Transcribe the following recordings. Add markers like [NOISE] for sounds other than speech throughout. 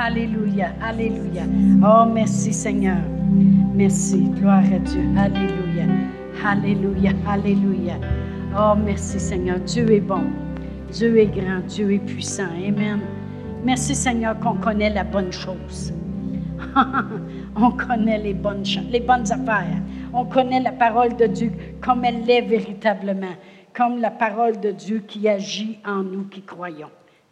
Alléluia, Alléluia. Oh, merci Seigneur. Merci. Gloire à Dieu. Alléluia. Alléluia, Alléluia. Oh, merci Seigneur. Dieu est bon. Dieu est grand. Dieu est puissant. Amen. Merci Seigneur qu'on connaît la bonne chose. [LAUGHS] On connaît les bonnes, les bonnes affaires. On connaît la parole de Dieu comme elle l'est véritablement, comme la parole de Dieu qui agit en nous qui croyons.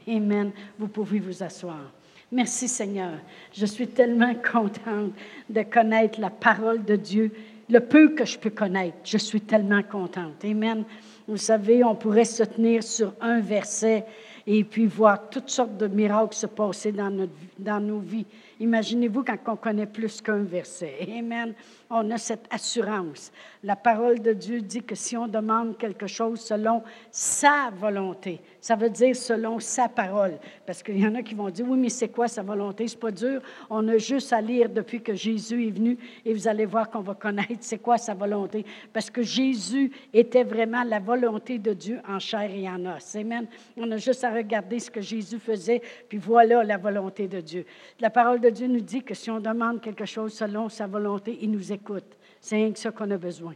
Amen. Vous pouvez vous asseoir. Merci Seigneur. Je suis tellement contente de connaître la parole de Dieu, le peu que je peux connaître. Je suis tellement contente. Amen. Vous savez, on pourrait se tenir sur un verset et puis voir toutes sortes de miracles se passer dans, notre, dans nos vies. Imaginez-vous quand on connaît plus qu'un verset. Amen. On a cette assurance. La parole de Dieu dit que si on demande quelque chose selon sa volonté, ça veut dire selon sa parole. Parce qu'il y en a qui vont dire, oui, mais c'est quoi sa volonté? C'est pas dur. On a juste à lire depuis que Jésus est venu et vous allez voir qu'on va connaître c'est quoi sa volonté. Parce que Jésus était vraiment la volonté de Dieu en chair et en os. Amen. On a juste à regarder ce que Jésus faisait, puis voilà la volonté de Dieu. La parole de Dieu nous dit que si on demande quelque chose selon sa volonté, il nous C'est rien que ça qu'on a besoin.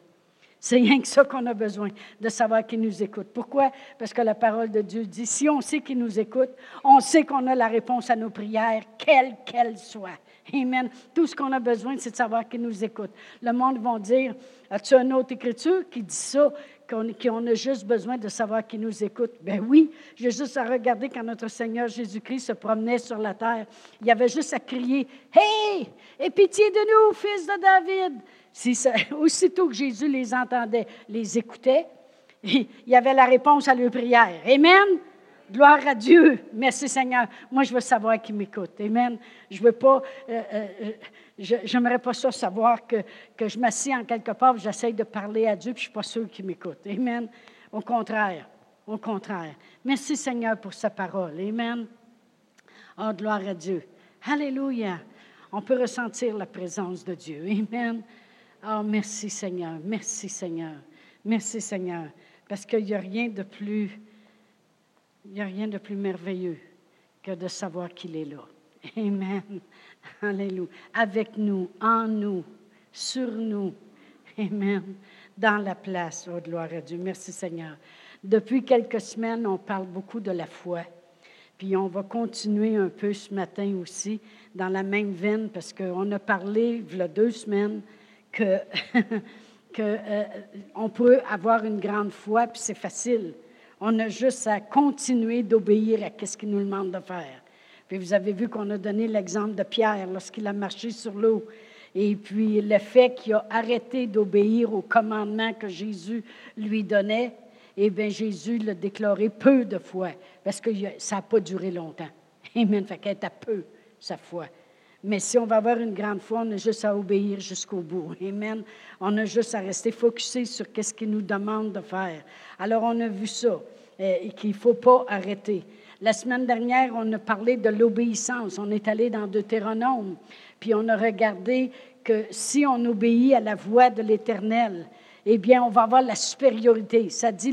C'est rien que ça qu'on a besoin, de savoir qu'il nous écoute. Pourquoi? Parce que la parole de Dieu dit, si on sait qu'il nous écoute, on sait qu'on a la réponse à nos prières, quelle qu'elle soit. Amen. Tout ce qu'on a besoin, c'est de savoir qu'il nous écoute. Le monde va dire, as-tu une autre écriture qui dit ça, qu'on a juste besoin de savoir qu'il nous écoute? Ben oui, j'ai juste à regarder quand notre Seigneur Jésus-Christ se promenait sur la terre. Il y avait juste à crier, Hey, aie pitié de nous, fils de David. Si [LAUGHS] aussitôt que Jésus les entendait, les écoutait, [LAUGHS] il y avait la réponse à leur prière. Amen. Gloire à Dieu. Merci Seigneur. Moi, je veux savoir qui m'écoute. Amen. Je veux pas, euh, euh, euh j'aimerais pas ça savoir que, que je m'assieds en quelque part, j'essaye de parler à Dieu, puis je suis pas sûr qu'il m'écoute. Amen. Au contraire. Au contraire. Merci Seigneur pour sa parole. Amen. Oh, gloire à Dieu. Alléluia. On peut ressentir la présence de Dieu. Amen. Oh, merci Seigneur, merci Seigneur, merci Seigneur, parce qu'il n'y a rien de plus, il n'y a rien de plus merveilleux que de savoir qu'il est là. Amen. Alléluia. Avec nous, en nous, sur nous. Amen. Dans la place. Oh, gloire à Dieu. Merci Seigneur. Depuis quelques semaines, on parle beaucoup de la foi. Puis on va continuer un peu ce matin aussi dans la même veine parce qu'on a parlé, il y a deux semaines, que, [LAUGHS] euh, on peut avoir une grande foi, puis c'est facile. On a juste à continuer d'obéir à ce qu'il nous demande de faire. Puis vous avez vu qu'on a donné l'exemple de Pierre lorsqu'il a marché sur l'eau. Et puis le fait qu'il a arrêté d'obéir au commandement que Jésus lui donnait, eh bien Jésus l'a déclaré peu de foi, parce que ça n'a pas duré longtemps. [LAUGHS] Amen. Fait qu'elle à peu, sa foi. Mais si on va avoir une grande foi, on a juste à obéir jusqu'au bout. [LAUGHS] Amen. On a juste à rester focusé sur ce qu'il nous demande de faire. Alors, on a vu ça, et qu'il ne faut pas arrêter. La semaine dernière, on a parlé de l'obéissance. On est allé dans Deutéronome, puis on a regardé que si on obéit à la voix de l'Éternel, eh bien, on va avoir la supériorité. Ça dit,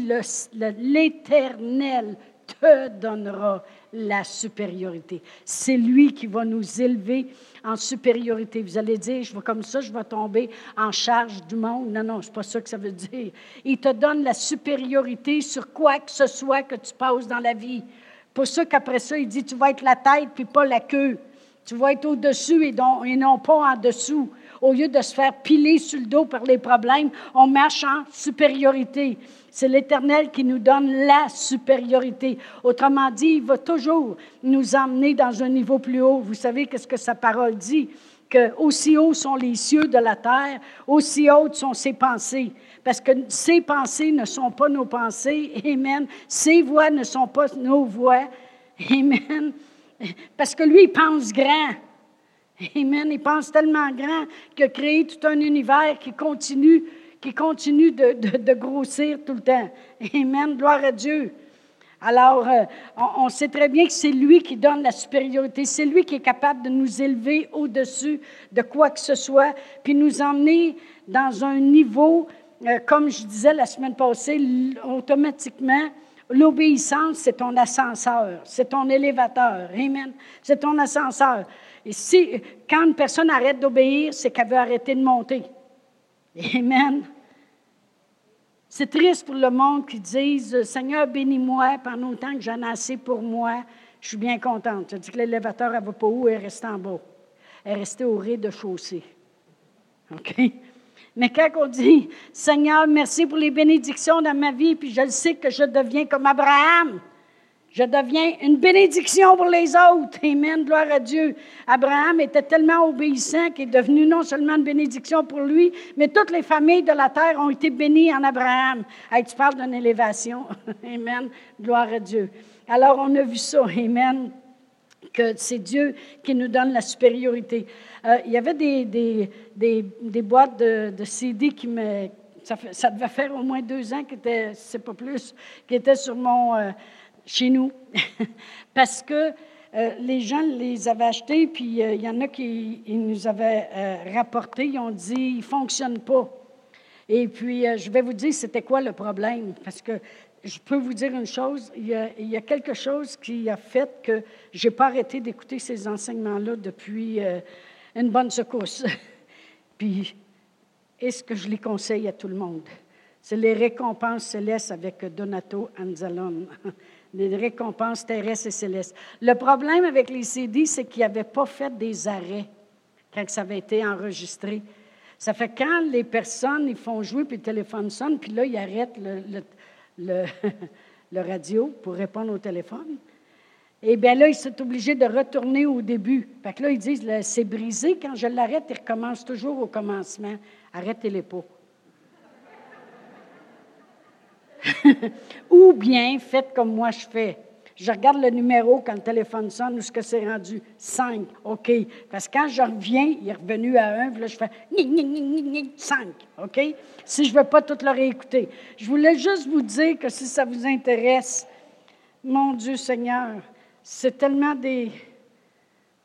l'Éternel te donnera la supériorité. C'est lui qui va nous élever en supériorité. Vous allez dire, je vais comme ça, je vais tomber en charge du monde. Non, non, c'est pas ça que ça veut dire. Il te donne la supériorité sur quoi que ce soit que tu passes dans la vie. Pour ça qu'après ça, il dit, tu vas être la tête puis pas la queue. Tu vas être au-dessus et, non pas en dessous. Au lieu de se faire piler sur le dos par les problèmes, on marche en supériorité. C'est l'Éternel qui nous donne la supériorité. Autrement dit, il va toujours nous emmener dans un niveau plus haut. Vous savez qu'est-ce que sa parole dit? Que aussi hauts sont les cieux de la terre, aussi hautes sont ses pensées. Parce que ses pensées ne sont pas nos pensées. Amen. Ses voix ne sont pas nos voix. Amen. Parce que lui, il pense grand. Amen. Il pense tellement grand qu'il a créé tout un univers qui continue, qui continue de, grossir tout le temps. Amen. Gloire à Dieu. Alors, euh, on, sait très bien que c'est lui qui donne la supériorité. C'est lui qui est capable de nous élever au-dessus de quoi que ce soit, puis nous emmener dans un niveau, euh, comme je disais la semaine passée, automatiquement, l'obéissance, c'est ton ascenseur, c'est ton élévateur. Amen. C'est ton ascenseur. Et si, quand une personne arrête d'obéir, c'est qu'elle veut arrêter de monter. Amen. C'est triste pour le monde qui disent Seigneur, bénis-moi pendant autant que j'en ai assez pour moi. Je suis bien contente. Tu dis que l'élévateur, elle ne va pas où, elle reste en bas. Elle est restée au rez-de-chaussée. OK? Mais quand on dit Seigneur, merci pour les bénédictions dans ma vie, puis je sais que je deviens comme Abraham. Je deviens une bénédiction pour les autres. Amen. Gloire à Dieu. Abraham était tellement obéissant qu'il est devenu non seulement une bénédiction pour lui, mais toutes les familles de la terre ont été bénies en Abraham. Hey, tu parles d'une élévation. [LAUGHS] Amen. Gloire à Dieu. Alors, on a vu ça. Amen. Que c'est Dieu qui nous donne la supériorité. Euh, il y avait des, des, des, boîtes de, CD qui me. Ça, ça, devait faire au moins deux ans, qui étaient, c'est pas plus, qui étaient sur mon. Euh, chez nous. [LAUGHS] Parce que euh, les gens les avaient achetés, puis il y en a qui nous avaient rapporté, ils ont dit ils ne fonctionnent pas. Et puis, je vais vous dire c'était quoi le problème? Parce que je peux vous dire une chose, il y, a, quelque chose qui a fait que je n'ai pas arrêté d'écouter ces enseignements-là depuis une bonne secousse. [LAUGHS] Puis, est-ce que je les conseille à tout le monde? C'est les récompenses célestes avec Donato Anzalone. [LAUGHS] Les récompenses terrestres et célestes. Le problème avec les CD, c'est qu'ils n'avaient pas fait des arrêts quand ça avait été enregistré. Ça fait quand les personnes, ils font jouer, puis le téléphone sonne, puis là, ils arrêtent le, le, [LAUGHS] le radio pour répondre au téléphone. Et bien là, ils sont obligés de retourner au début. Fait que là, ils disent, c'est brisé. Quand je l'arrête, il recommence toujours au commencement. Arrêtez-les pas. [LAUGHS] Ou bien, faites comme moi je fais. Je regarde le numéro quand le téléphone sonne, où ce que c'est rendu? 5. OK. Parce que quand je reviens, il est revenu à 1, puis là, je fais 5. OK? Si je ne veux pas tout le réécouter. Je voulais juste vous dire que si ça vous intéresse, mon Dieu Seigneur, c'est tellement des.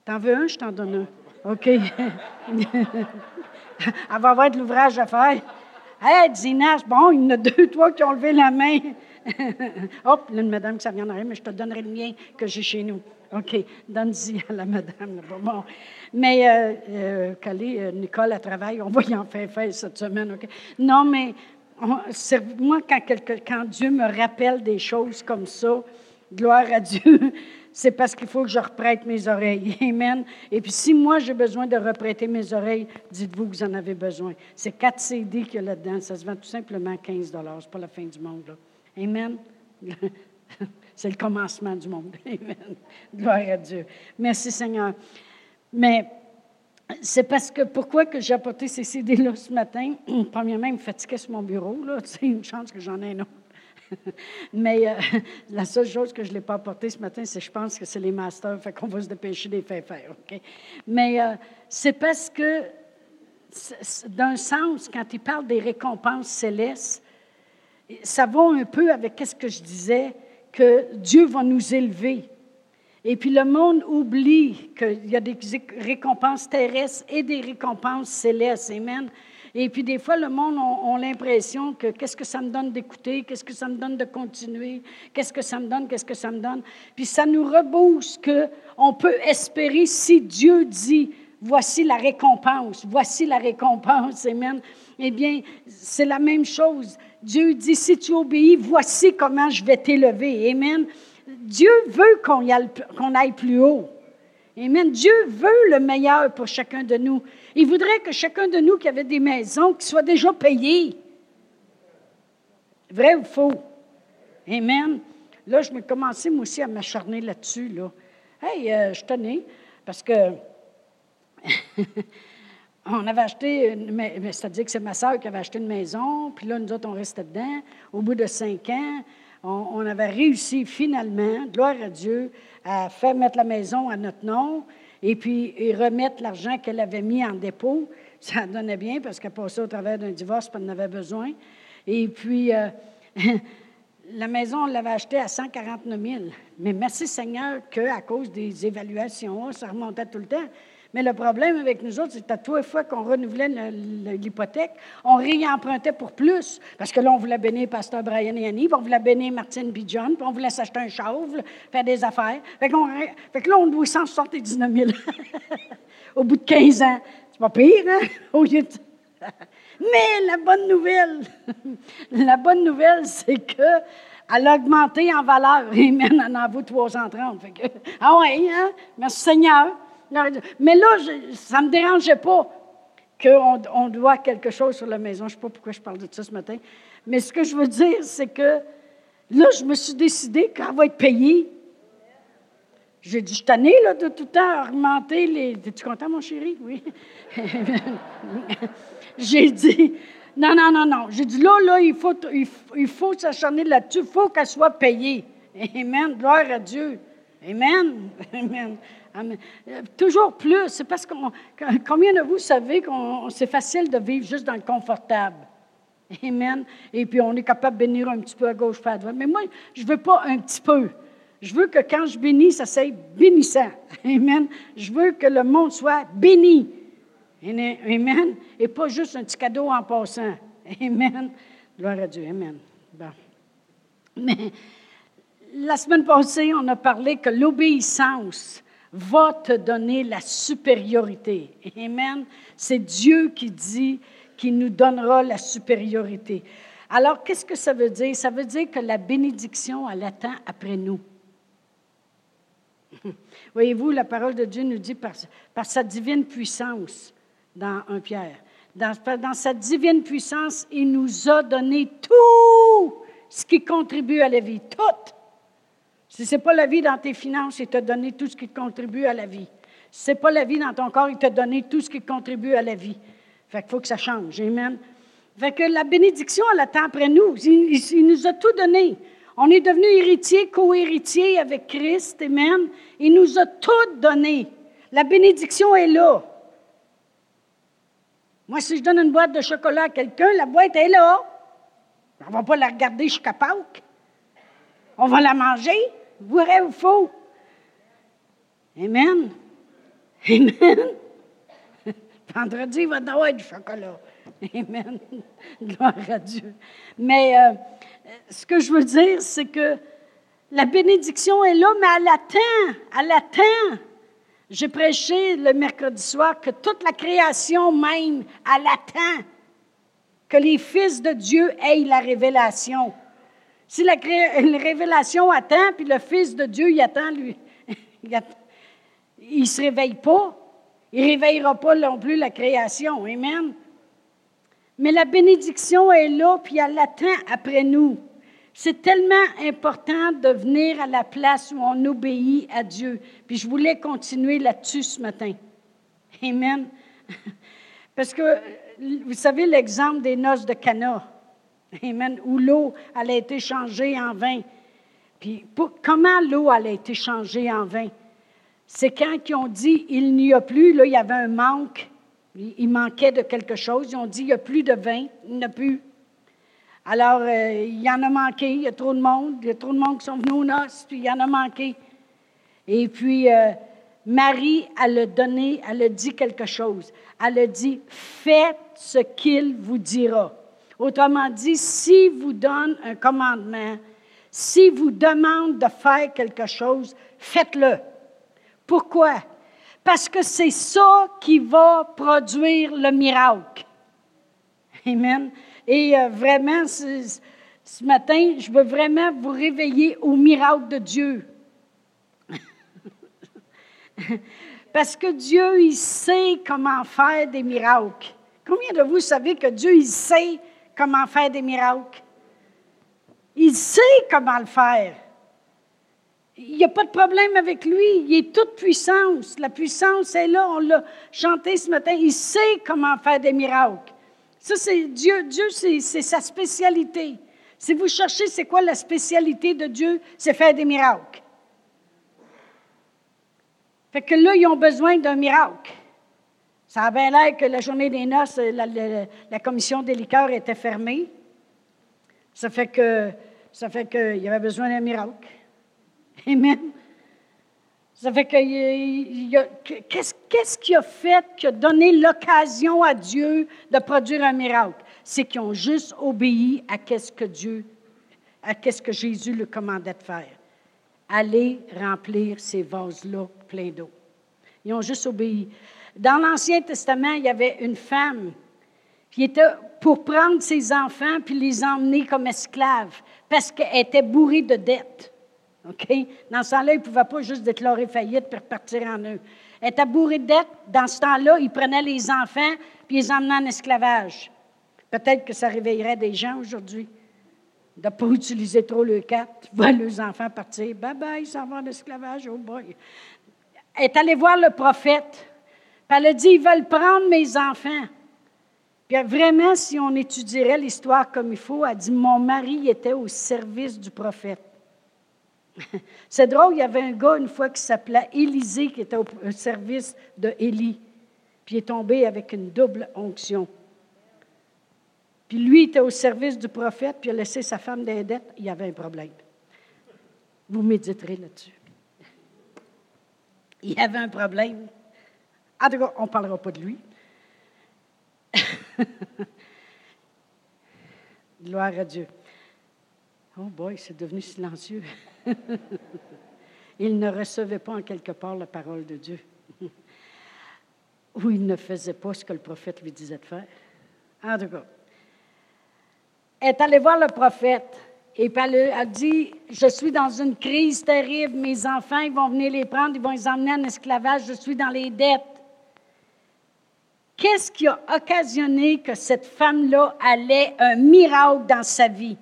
T'en veux un, je t'en donne un. OK. [LAUGHS] Elle va avoir de l'ouvrage à faire. Hé, Dina, bon, il y en a deux, toi qui ont levé la main. [LAUGHS] Hop, là, une madame qui ça vient mais je te donnerai le mien que j'ai chez nous. OK, donne-y à la madame. Bon. Mais, euh, euh, euh, Nicole, à travail, on va y en faire faire cette semaine. OK? Non, mais moi, quand, quand Dieu me rappelle des choses comme ça, gloire à Dieu, [LAUGHS] c'est parce qu'il faut que je reprête mes oreilles. [LAUGHS] Amen. Et puis, si moi, j'ai besoin de reprêter mes oreilles, dites-vous que vous en avez besoin. C'est quatre CD qu'il y a là-dedans. Ça se vend tout simplement 15 C'est pas la fin du monde. Là. Amen. [LAUGHS] c'est le commencement du monde. [LAUGHS] Amen. Gloire à Dieu. Merci, Seigneur. Mais c'est parce que pourquoi que j'ai apporté ces CD-là ce matin? [CLEARS THROAT] Premièrement, il me fatiguait sur mon bureau. C'est [LAUGHS] une chance que j'en ai un autre. Mais euh, la seule chose que je ne l'ai pas apporté ce matin, c'est je pense que c'est les masters, fait qu'on va se dépêcher de les faire faire. Mais euh, c'est parce que, d'un sens, quand il parle des récompenses célestes, ça va un peu avec ce que je disais, que Dieu va nous élever. Et puis le monde oublie qu'il y a des récompenses terrestres et des récompenses célestes. Amen. Et puis des fois, le monde a, l'impression que qu'est-ce que ça me donne d'écouter, qu'est-ce que ça me donne de continuer, qu'est-ce que ça me donne, qu'est-ce que ça me donne. Puis ça nous rebousse qu'on peut espérer si Dieu dit, voici la récompense, voici la récompense, Amen. Eh bien, c'est la même chose. Dieu dit, si tu obéis, voici comment je vais t'élever. Amen. Dieu veut qu'on aille plus haut. Amen. Dieu veut le meilleur pour chacun de nous. Il voudrait que chacun de nous qui avait des maisons, qui soit déjà payé. Vrai ou faux? Amen. Là, je me commençais, moi aussi, à m'acharner là-dessus. Là. Hey, euh, je tenais, parce que [LAUGHS] on avait acheté, c'est-à-dire que c'est ma soeur qui avait acheté une maison, puis là, nous autres, on restait dedans. Au bout de cinq ans, on, avait réussi finalement, gloire à Dieu, à faire mettre la maison à notre nom et puis remettre l'argent qu'elle avait mis en dépôt. [LAUGHS] Ça donnait bien parce qu'elle passait au travers d'un divorce, puis elle en avait besoin. Et puis, euh, [LAUGHS] la maison, on l'avait achetée à 149 000. Mais merci Seigneur qu'à cause des évaluations, ça remontait tout le temps. Mais le problème avec nous autres, c'est que tous les fois qu'on renouvelait l'hypothèque, on réempruntait pour plus. Parce que là, on voulait bénir Pasteur Brian et Annie, puis on voulait bénir Martine B. John, puis on voulait s'acheter un chauve, faire des affaires. Fait, que là, on doit 179 000 [LAUGHS] au bout de 15 ans. C'est pas pire, hein? [LAUGHS] [LAUGHS] Mais la bonne nouvelle, la bonne nouvelle, c'est que elle a augmenté en valeur. Amen, en vaut 330. Fait que, ah oui, hein? Merci Seigneur. Mais là, ça ne me dérangeait pas qu'on on doit quelque chose sur la maison. Je ne sais pas pourquoi je parle de ça ce matin. Mais ce que je veux dire, c'est que là, je me suis décidé qu'elle va être payée. J'ai dit, je t'en là, de tout temps augmenter les. Es-tu content, mon chéri? Oui. [LAUGHS] J'ai dit, non, non, non, non. J'ai dit, là, là, il faut, il, faut s'acharner là-dessus. Il faut qu'elle soit payée. Amen. Gloire à Dieu. Amen. [LAUGHS] Amen. Amen. Toujours plus. C'est parce qu'on. Combien de vous savez que c'est facile de vivre juste dans le confortable? Amen. Et puis, on est capable de bénir un petit peu à gauche, à droite. Mais moi, je ne veux pas un petit peu. Je veux que quand je bénis, ça soit bénissant. Amen. Je veux que le monde soit béni. Amen. Et pas juste un petit cadeau en passant. Amen. Gloire à Dieu. Amen. Bon. Mais la semaine passée, on a parlé que l'obéissance va te donner la supériorité. Amen. C'est Dieu qui dit qu'il nous donnera la supériorité. Alors, qu'est-ce que ça veut dire? Ça veut dire que la bénédiction, elle attend après nous. [LAUGHS] Voyez-vous, la parole de Dieu nous dit par, sa divine puissance, dans un Pierre. Dans, dans, sa divine puissance, il nous a donné tout ce qui contribue à la vie. Tout. Si ce n'est pas la vie dans tes finances, il t'a donné tout ce qui contribue à la vie. Si ce n'est pas la vie dans ton corps, il t'a donné tout ce qui contribue à la vie. Fait qu'il faut que ça change. Amen. Fait que la bénédiction, elle attend après nous. Il, nous a tout donné. On est devenu héritier, co-héritier avec Christ. Amen. Il nous a tout donné. La bénédiction est là. Moi, si je donne une boîte de chocolat à quelqu'un, la boîte est là. On ne va pas la regarder jusqu'à Pâques. On va la manger. Vrai ou faux? Amen. Amen. [LAUGHS] Vendredi, il va y avoir du chocolat. Amen. [LAUGHS] Gloire à Dieu. Mais euh, ce que je veux dire, c'est que la bénédiction est là, mais elle attend. Elle attend. J'ai prêché le mercredi soir que toute la création même, elle attend que les fils de Dieu aient la révélation. Si la, révélation attend, puis le Fils de Dieu, il attend, lui, [LAUGHS] il ne se réveille pas. Il ne réveillera pas non plus la création. Amen. Mais la bénédiction est là, puis elle attend après nous. C'est tellement important de venir à la place où on obéit à Dieu. Puis je voulais continuer là-dessus ce matin. Amen. [LAUGHS] Parce que, vous savez, l'exemple des noces de Cana. Amen. Où l'eau, elle a changée en vin. Puis comment l'eau, elle a changée en vin? C'est quand ils ont dit, il n'y a plus, là, il y avait un manque. Il manquait de quelque chose. Ils ont dit, il n'y a plus de vin. Il n'y a plus. Alors, euh, il y en a manqué, il y a trop de monde, il y a trop de monde qui sont venus aux noces, puis il y en a manqué. Et puis, euh, Marie, elle a donné, elle a dit quelque chose. Elle a dit, faites ce qu'il vous dira. Autrement dit, s'il vous donne un commandement, s'il vous demande de faire quelque chose, faites-le. Pourquoi? Parce que c'est ça qui va produire le miracle. Amen. Et euh, vraiment, ce, matin, je veux vraiment vous réveiller au miracle de Dieu. [LAUGHS] Parce que Dieu, il sait comment faire des miracles. Combien de vous savez que Dieu, il sait comment faire des miracles? Il sait comment le faire. Il n'y a pas de problème avec lui. Il est toute puissance. La puissance est là. On l'a chanté ce matin. Il sait comment faire des miracles. Ça, c'est Dieu. Dieu, c'est sa spécialité. Si vous cherchez c'est quoi la spécialité de Dieu, c'est faire des miracles. Fait que là, ils ont besoin d'un miracle. Ça a bien l'air que la journée des noces, la, commission des liqueurs était fermée. Ça fait que ça fait qu'il y avait besoin d'un miracle. [LAUGHS] Amen. Ça fait que qu'est-ce qui a fait, qui a donné l'occasion à Dieu de produire un miracle? C'est qu'ils ont juste obéi à ce que Dieu, à ce que Jésus leur commandait de faire. Aller remplir ces vases-là pleins d'eau. Ils ont juste obéi. Dans l'Ancien Testament, il y avait une femme qui était pour prendre ses enfants puis les emmener comme esclaves parce qu'elle était bourrée de dettes. Dans ce temps-là, ils ne pouvaient pas juste déclarer faillite pour repartir en eux. Elle était bourrée de dettes. Dans ce temps-là, ils prenaient les enfants puis les emmenaient en esclavage. Peut-être que ça réveillerait des gens aujourd'hui de ne pas utiliser trop le quatre, [LAUGHS] voir leurs enfants partir. Bye bye, ils s'en vont en esclavage, oh boy. Elle est allée voir le prophète. Elle a dit Ils veulent prendre mes enfants. Puis vraiment, si on étudierait l'histoire comme il faut, elle dit Mon mari était au service du prophète. [LAUGHS] C'est drôle, il y avait un gars une fois qui s'appelait Élisée qui était au service de Élie. Puis il est tombé avec une double onction. Puis lui était au service du prophète, puis il a laissé sa femme d'indette, il y avait un problème. Vous méditerez là-dessus. [LAUGHS] Il y avait un problème. En tout cas, on ne parlera pas de lui. [LAUGHS] Gloire à Dieu. Oh boy, c'est devenu silencieux. [LAUGHS] il ne recevait pas en quelque part la parole de Dieu. [LAUGHS] Ou il ne faisait pas ce que le prophète lui disait de faire. En tout cas, est allée voir le prophète et elle a dit Je suis dans une crise terrible, mes enfants, ils vont venir les prendre, ils vont les emmener en esclavage, je suis dans les dettes. Qu'est-ce qui a occasionné que cette femme-là allait un miracle dans sa vie?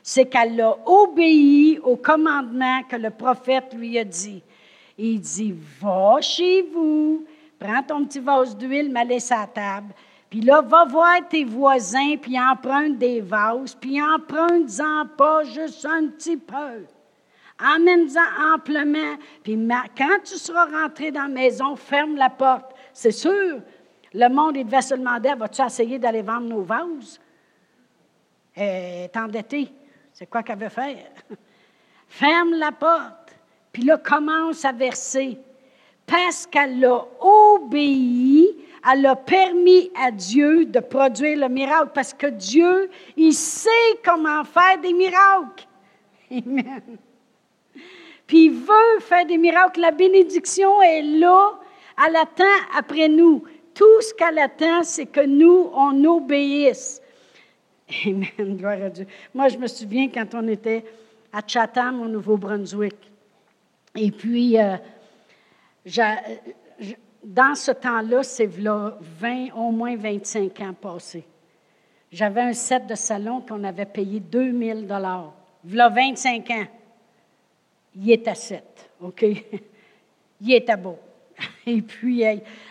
C'est qu'elle a obéi au commandement que le prophète lui a dit. Il dit, va chez vous, prends ton petit vase d'huile, mets le à table, puis là, va voir tes voisins, puis emprunte des vases, puis emprunte-en pas juste un petit peu. Emmène-en amplement, puis quand tu seras rentré dans la maison, ferme la porte. C'est sûr, le monde, il devait se demander vas-tu essayer d'aller vendre nos vases? Elle est endettée. C'est quoi qu'elle veut faire? [LAUGHS] Ferme la porte. Puis là, commence à verser. Parce qu'elle a obéi, elle a permis à Dieu de produire le miracle. Parce que Dieu, il sait comment faire des miracles. [LAUGHS] Amen. Puis il veut faire des miracles. La bénédiction est là. Elle attend après nous. Tout ce qu'elle attend, c'est que nous, on obéisse. Amen, [LAUGHS] gloire à Dieu. Moi, je me souviens quand on était à Chatham, au Nouveau-Brunswick. Et puis, euh, dans ce temps-là, c'est 20, au moins 25 ans passés. J'avais un set de salon qu'on avait payé 2000 dollars. V'là 25 ans. Il était 7, OK? [LAUGHS] Il était beau. [LAUGHS] Et puis,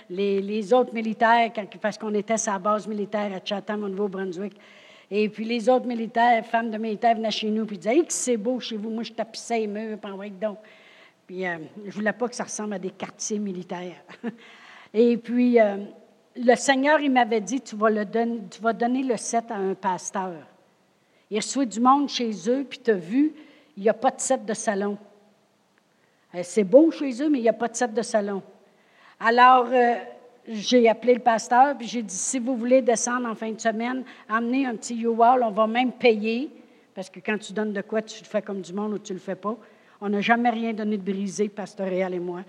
les, autres militaires, parce qu'on était sa base militaire à Chatham, au Nouveau-Brunswick, et puis les autres militaires, femmes de militaires venaient chez nous et disaient Hey, c'est beau chez vous, moi je tapissais les murs, puis donc. Puis euh, je ne voulais pas que ça ressemble à des quartiers militaires. [LAUGHS] et puis, euh, le Seigneur, il m'avait dit tu vas, le donner, tu vas donner le set à un pasteur. Il reçoit du monde chez eux, puis tu as vu, il n'y a pas de set de salon. Euh, c'est beau chez eux, mais il n'y a pas de set de salon. Alors, euh, j'ai appelé le pasteur, puis j'ai dit, si vous voulez descendre en fin de semaine, amenez un petit U-Haul, on va même payer, parce que quand tu donnes de quoi, tu le fais comme du monde ou tu ne le fais pas. On n'a jamais rien donné de brisé, pasteur Réal et moi.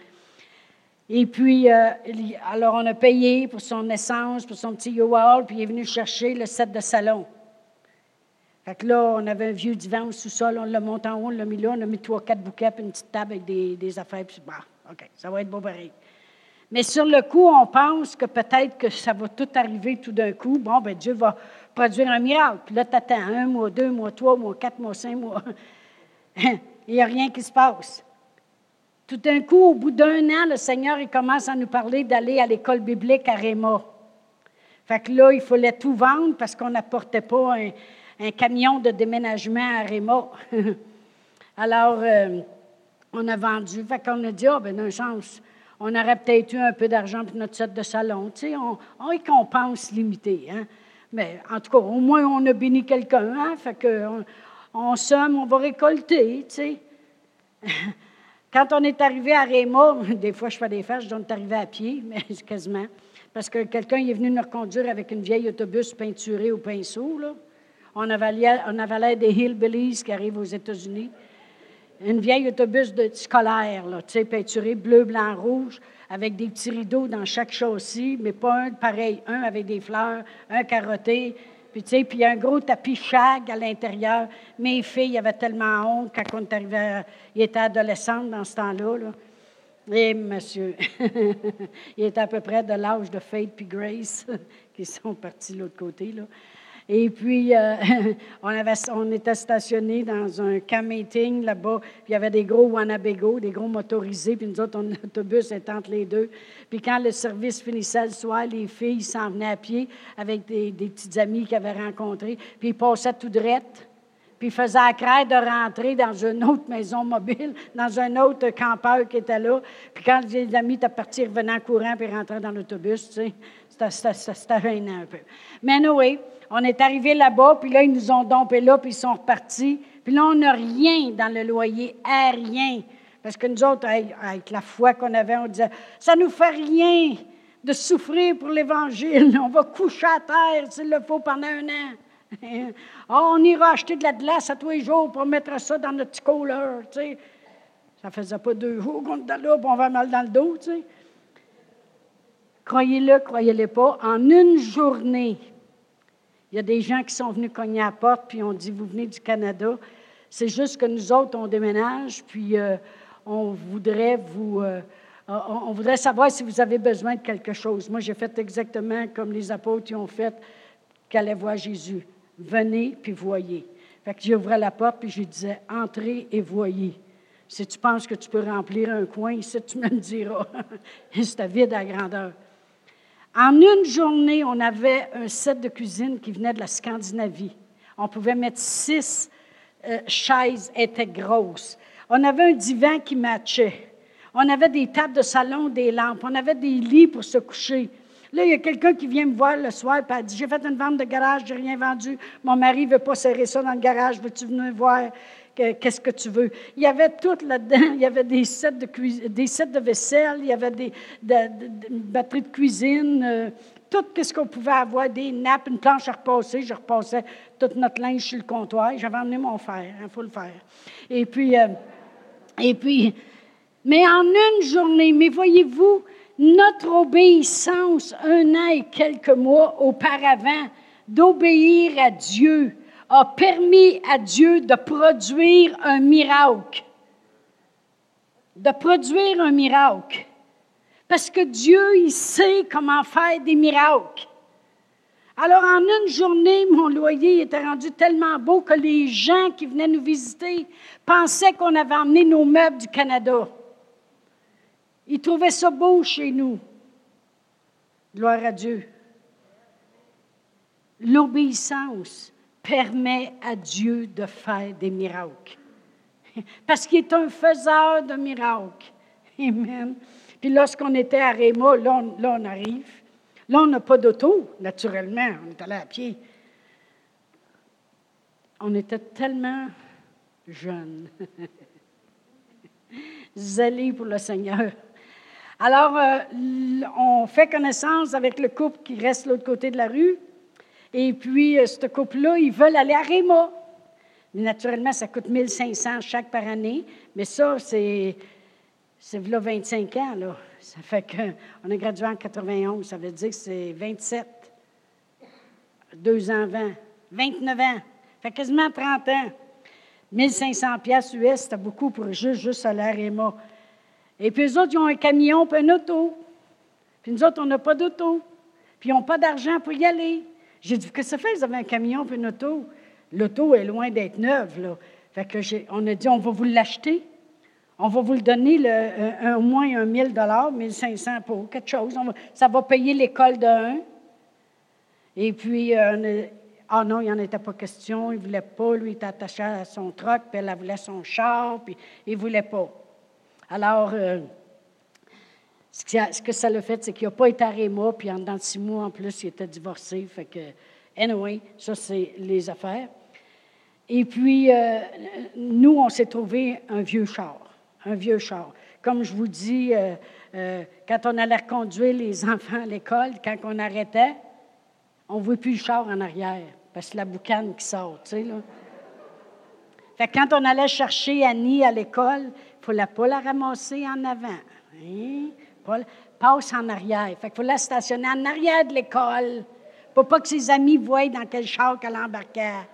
Et puis, euh, alors on a payé pour son essence, pour son petit U-Haul, puis il est venu chercher le set de salon. Fait que là, on avait un vieux divan au sous-sol, on l'a monté en haut, on l'a mis là, on a mis trois, quatre bouquets, puis une petite table avec des, des affaires, puis bah, OK, ça va être beau pareil. Mais sur le coup, on pense que peut-être que ça va tout arriver tout d'un coup. Bon, ben Dieu va produire un miracle. Puis là, tu attends un mois, deux mois, trois mois, quatre mois, cinq mois. [LAUGHS] Il n'y a rien qui se passe. Tout d'un coup, au bout d'un an, le Seigneur il commence à nous parler d'aller à l'école biblique à Réma. Fait que là, il fallait tout vendre parce qu'on n'apportait pas un, camion de déménagement à Réma. [LAUGHS] Alors, euh, on a vendu. Fait qu'on a dit, ah, oh, ben, une chance on aurait peut-être eu un peu d'argent pour notre set de salon. Tu sais, on, on récompense limité. Hein? Mais en tout cas, au moins, on a béni quelqu'un. Hein? Fait que on, somme, on va récolter. Tu sais. [LAUGHS] Quand on est arrivé à Réma, [LAUGHS] des fois je fais des farces, je dois arrivé à pied, [LAUGHS] mais quasiment, parce que quelqu'un est venu nous reconduire avec une vieille autobus peinturée au pinceau. Là. On, avalait, on des hillbillies qui arrivent aux États-Unis. Une vieille autobus de, scolaire, là, peinturé bleu, blanc, rouge, avec des petits rideaux dans chaque châssis, mais pas un pareil, un avec des fleurs, un carotté, puis, tu sais, puis un gros tapis chag à l'intérieur. Mes filles avaient tellement honte quand on est arrivé, ils étaient adolescentes dans ce temps-là. Là. Et monsieur, [LAUGHS] il était à peu près de l'âge de Faith puis Grace, [LAUGHS] qui sont partis de l'autre côté. Et puis, euh, [LAUGHS] on, était stationné dans un camp meeting là-bas, puis il y avait des gros Wannabago, des gros motorisés, puis nous autres, on, l'autobus était entre les deux. Puis quand le service finissait le soir, les filles s'en venaient à pied avec des, des petites amies qu'ils avaient rencontrées, puis ils passaient tout droit puis ils faisaient la crainte de rentrer dans une autre maison mobile, dans un autre campeur qui était là. Puis quand les amis étaient partis, ils en courant, puis rentraient dans l'autobus, tu sais. C'était gênant un peu. Mais oui, on est arrivé là-bas, puis là, ils nous ont dompé là, puis ils sont repartis. Puis là, on n'a rien dans le loyer, rien. Parce que nous autres, avec la foi qu'on avait, on disait, ça nous fait rien de souffrir pour l'Évangile. On va coucher à terre s'il le faut pendant un an. Oh, [LAUGHS] on ira acheter de la glace à tous les jours pour mettre ça dans notre petit cooler. Tu sais. Ça faisait pas deux jours qu'on était on va mal dans le dos. Tu sais. Croyez-le, croyez-le pas, en une journée, il y a des gens qui sont venus cogner à la porte, puis on dit, vous venez du Canada. C'est juste que nous autres, on déménage, puis euh, on voudrait vous... Euh, savoir si vous avez besoin de quelque chose. Moi, j'ai fait exactement comme les apôtres ont fait, qu'allaient voir Jésus. Venez, puis voyez. Fait que j'ouvrais la porte, puis je disais, entrez et voyez. Si tu penses que tu peux remplir un coin, ici, tu me le diras. [LAUGHS] C'était vide à grandeur. En une journée, on avait un set de cuisine qui venait de la Scandinavie. On pouvait mettre six euh, chaises, étaient grosses. On avait un divan qui matchait. On avait des tables de salon, des lampes. On avait des lits pour se coucher. Là, il y a quelqu'un qui vient me voir le soir et dit J'ai fait une vente de garage, je n'ai rien vendu. Mon mari ne veut pas serrer ça dans le garage. Veux-tu venir voir qu'est-ce que tu veux? Il y avait tout là-dedans. Il y avait des sets de, des sets de vaisselle, il y avait des batteries de cuisine, euh, tout ce qu'on pouvait avoir, des nappes, une planche à repasser. Je repassais toute notre linge sur le comptoir. J'avais emmené mon fer, il hein, faut le faire. Et puis, euh, et puis, mais en une journée, mais voyez-vous, notre obéissance, un an et quelques mois auparavant, d'obéir à Dieu, a permis à Dieu de produire un miracle. De produire un miracle. Parce que Dieu, il sait comment faire des miracles. Alors, en une journée, mon loyer était rendu tellement beau que les gens qui venaient nous visiter pensaient qu'on avait emmené nos meubles du Canada. Ils trouvaient ça beau chez nous. Gloire à Dieu. L'obéissance permet à Dieu de faire des miracles. Parce qu'il est un faiseur de miracles. Amen. Puis lorsqu'on était à Réma, là on, arrive. Là, on n'a pas d'auto, naturellement. On est allé à pied. On était tellement jeunes. [LAUGHS] Zélés pour le Seigneur. Alors, euh, on fait connaissance avec le couple qui reste de l'autre côté de la rue. Et puis, euh, ce couple-là, ils veulent aller à Réma. Mais naturellement, ça coûte 1500 chaque par année. Mais ça, c'est, c'est là 25 ans. Ça fait qu'on a gradué en 91. Ça veut dire que c'est 27, 2 ans 20, 29 ans. Ça fait quasiment 30 ans. 1500 pièces US, c'était beaucoup pour juste, juste à. Et puis, eux autres, ils ont un camion puis un auto. Puis nous autres, on n'a pas d'auto. Puis ils n'ont pas d'argent pour y aller. J'ai dit, que ça fait? Vous avez un camion puis une auto? L'auto est loin d'être neuve, là. Fait que on a dit, on va vous l'acheter. On va vous le donner le, au moins un 1000 dollars, 1500 pour quelque chose. ça va payer l'école d'un. Et puis, euh, ah non, il n'y en était pas question. Il ne voulait pas. Lui, il était attaché à son truck, puis elle voulait son char, puis il ne voulait pas. Alors, euh, ce que ça l'a fait, c'est qu'il n'a pas été à puis en dans six mois, en plus, il était divorcé. Fait que, anyway, ça, c'est les affaires. Et puis, euh, nous, on s'est trouvé un vieux char. un vieux char. Comme je vous dis, euh, quand on allait reconduire les [LAUGHS] enfants à l'école, quand on arrêtait, on ne voit plus le char en arrière, parce que la boucane qui sort, tu sais, là. Fait que quand on allait chercher Annie à l'école, il ne fallait pas la ramasser en avant. Hein? passe en arrière. Fait qu'il faut la stationner en arrière de l'école pour pas que ses amis voient dans quel char qu'elle embarquait.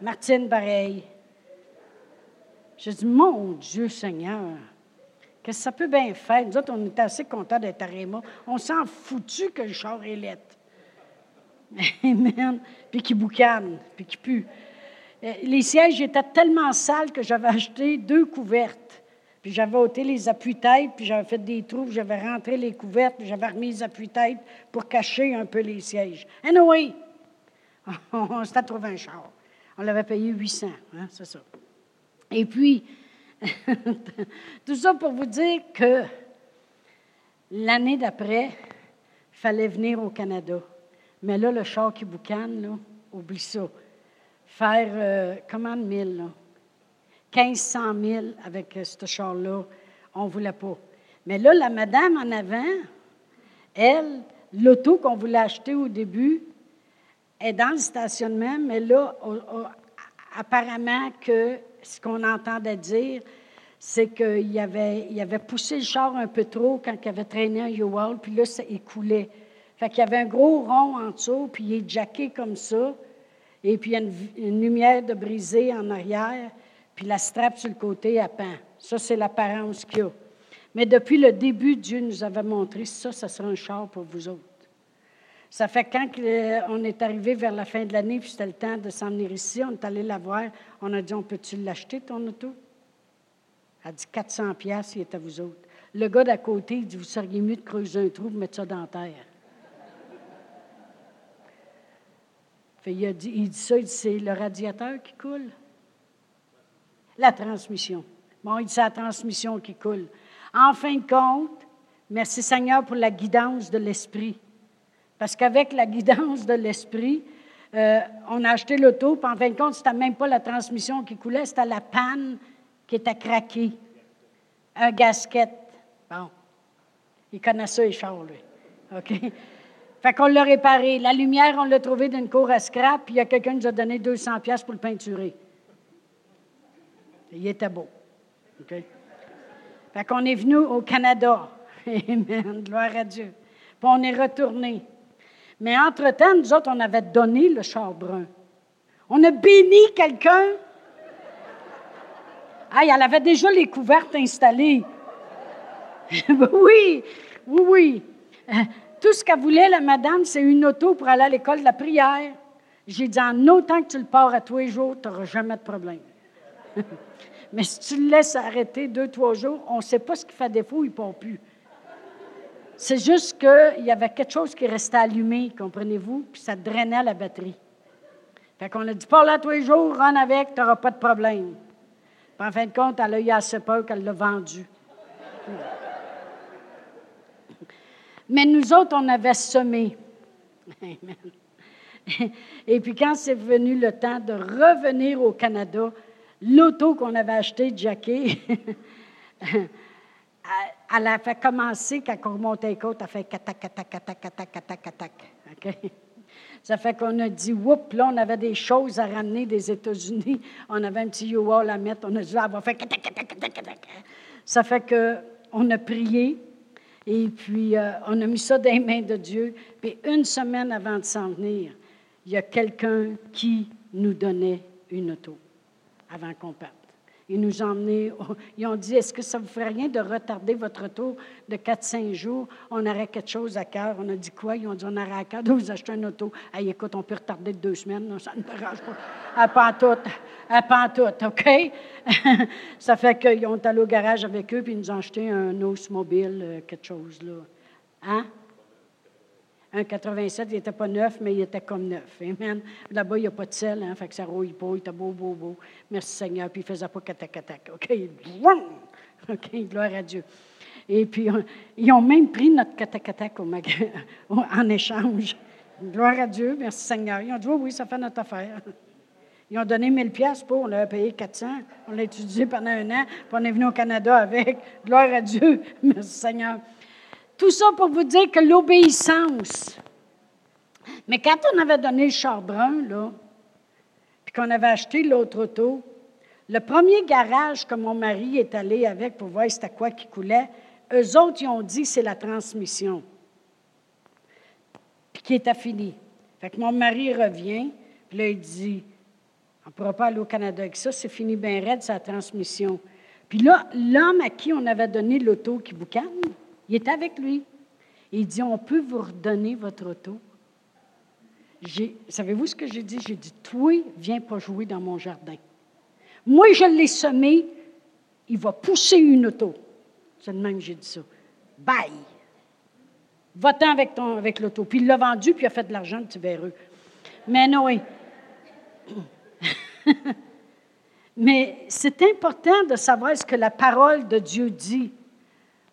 Martine, pareil. Je dis, mon Dieu Seigneur, qu'est-ce que ça peut bien faire? Nous autres, on est assez contents d'être à Réma. On s'en foutu que le char est lettre. [LAUGHS] Amen. Puis qui boucane, puis qui pue. Euh, les sièges étaient tellement sales que j'avais acheté deux couvertes. Puis j'avais ôté les appuis-têtes, puis j'avais fait des trous, j'avais rentré les couvertes, puis j'avais remis les appuis-têtes pour cacher un peu les sièges. Anyway, [LAUGHS] on s'était trouvé un char. On l'avait payé 800, hein, c'est ça. Et puis, [LAUGHS] tout ça pour vous dire que l'année d'après, il fallait venir au Canada. Mais là, le char qui boucane, là, oublie ça. Faire euh, comment de mille, là? 1500 000 avec euh, ce char-là, on ne voulait pas. Mais là, la madame en avant, elle, l'auto qu'on voulait acheter au début, est dans le stationnement, mais là, apparemment que ce qu'on entendait dire, c'est qu'il avait, il avait poussé le char un peu trop quand il avait traîné un U-Haul, puis là, ça écoulait. Fait qu'il y avait un gros rond en dessous, puis il est jacké comme ça, et puis il y a une, lumière de brisée en arrière puis la strap sur le côté à pain. Ça, c'est l'apparence qu'il y a. Mais depuis le début, Dieu nous avait montré ça, ça sera un char pour vous autres. Ça fait quand on est arrivé vers la fin de l'année, puis c'était le temps de s'en venir ici, on est allé la voir, on a dit, on peut-tu l'acheter, ton auto? Elle a dit 400 pièces, il est à vous autres. Le gars d'à côté, il dit, vous seriez mieux de creuser un trou, de mettre ça dans la terre. Il, a dit, ça, c'est le radiateur qui coule. La transmission. Bon, il dit c'est la transmission qui coule. En fin de compte, merci Seigneur pour la guidance de l'Esprit. Parce qu'avec la guidance de l'Esprit, euh, on a acheté l'auto, puis en fin de compte, c'était même pas la transmission qui coulait, c'était la panne qui était craquée. Un gasket. Bon. Il connaît ça, les lui. OK? Fait qu'on l'a réparé. La lumière, on l'a trouvé d'une cour à scrap, puis il y a quelqu'un qui nous a donné 200 pièces pour le peinturer. Il était beau. OK? Fait qu'on est venu au Canada. [LAUGHS] Amen. Gloire à Dieu. Puis on est retourné. Mais entre-temps, nous autres, on avait donné le char brun. On a béni quelqu'un. Ah, elle avait déjà les couvertes installées. [LAUGHS] oui, oui, oui. Tout ce qu'elle voulait, la madame, c'est une auto pour aller à l'école de la prière. J'ai dit, en autant que tu le pars à tous les jours, tu n'auras jamais de problème. [LAUGHS] Mais si tu le laisses arrêter deux, trois jours, on ne sait pas ce qui fait défaut, il ne part plus. C'est juste qu'il y avait quelque chose qui restait allumé, comprenez-vous, puis ça drainait la batterie. Fait qu'on a dit, parle là tous les jours, run avec, tu n'auras pas de problème. Puis en fin de compte, elle a eu assez peur qu'elle l'a vendu. Mais nous autres, on avait semé. Et puis quand c'est venu le temps de revenir au Canada, L'auto qu'on avait acheté, Jackie, [LAUGHS] elle a fait commencer, quand on remontait les côtes, elle fait catac, catac, catac, catac, catac, catac. Ça fait qu'on a dit, whoop, là, on avait des choses à ramener des États-Unis. On avait un petit U-Haul à mettre. On a dit, ah, faire catac, catac, catac, catac. Ça fait qu'on a prié et puis euh, on a mis ça dans les mains de Dieu. Puis une semaine avant de s'en venir, il y a quelqu'un qui nous donnait une auto avant qu'on parte. Ils nous ont emmenés, ils ont dit, est-ce que ça ne vous ferait rien de retarder votre retour de 4-5 jours? On aurait quelque chose à cœur. On a dit quoi? Ils ont dit, on aurait à cœur de vous acheter un auto. Hey, écoute, on peut retarder de deux semaines, non, ça ne dérange pas. À pantoute, à pantoute, OK? [LAUGHS] ça fait qu'ils ont allé au garage avec eux, puis ils nous ont acheté un os mobile, euh, quelque chose, là. Hein? Un 87, il n'était pas neuf, mais il était comme neuf. Amen. Là-bas, il n'y a pas de sel, hein, fait que ça rouille pas, il était beau, beau, beau. Merci Seigneur, puis il ne faisait pas catac OK? [LAUGHS] OK, gloire à Dieu. Et puis, ils ont même pris notre catac [LAUGHS] en échange. Gloire à Dieu, merci Seigneur. Ils ont dit, oui, oui, ça fait notre affaire. Ils ont donné 1000 pièces pour, on l'a payé 400. On l'a étudié pendant un an, puis on est venu au Canada avec. Gloire à Dieu. [LAUGHS] Merci Seigneur. Tout ça pour vous dire que l'obéissance. Mais quand on avait donné le char brun, là, puis qu'on avait acheté l'autre auto, le premier garage que mon mari est allé avec pour voir c'était quoi qui coulait, eux autres, ils ont dit c'est la transmission. Puis qui était fini. Fait que mon mari revient, puis là, il dit On ne pourra pas aller au Canada avec ça, c'est fini bien raide, sa transmission. Puis là, l'homme à qui on avait donné l'auto qui boucane, il est avec lui. Il dit On peut vous redonner votre auto. Savez-vous ce que j'ai dit? J'ai dit Toi, viens pas jouer dans mon jardin. Moi, je l'ai semé, il va pousser une auto. C'est le même que j'ai dit ça. Bye! Va-t'en avec, avec l'auto. Puis il l'a vendu, puis il a fait de l'argent, tu verras. Mais oui. [LAUGHS] Mais c'est important de savoir ce que la parole de Dieu dit.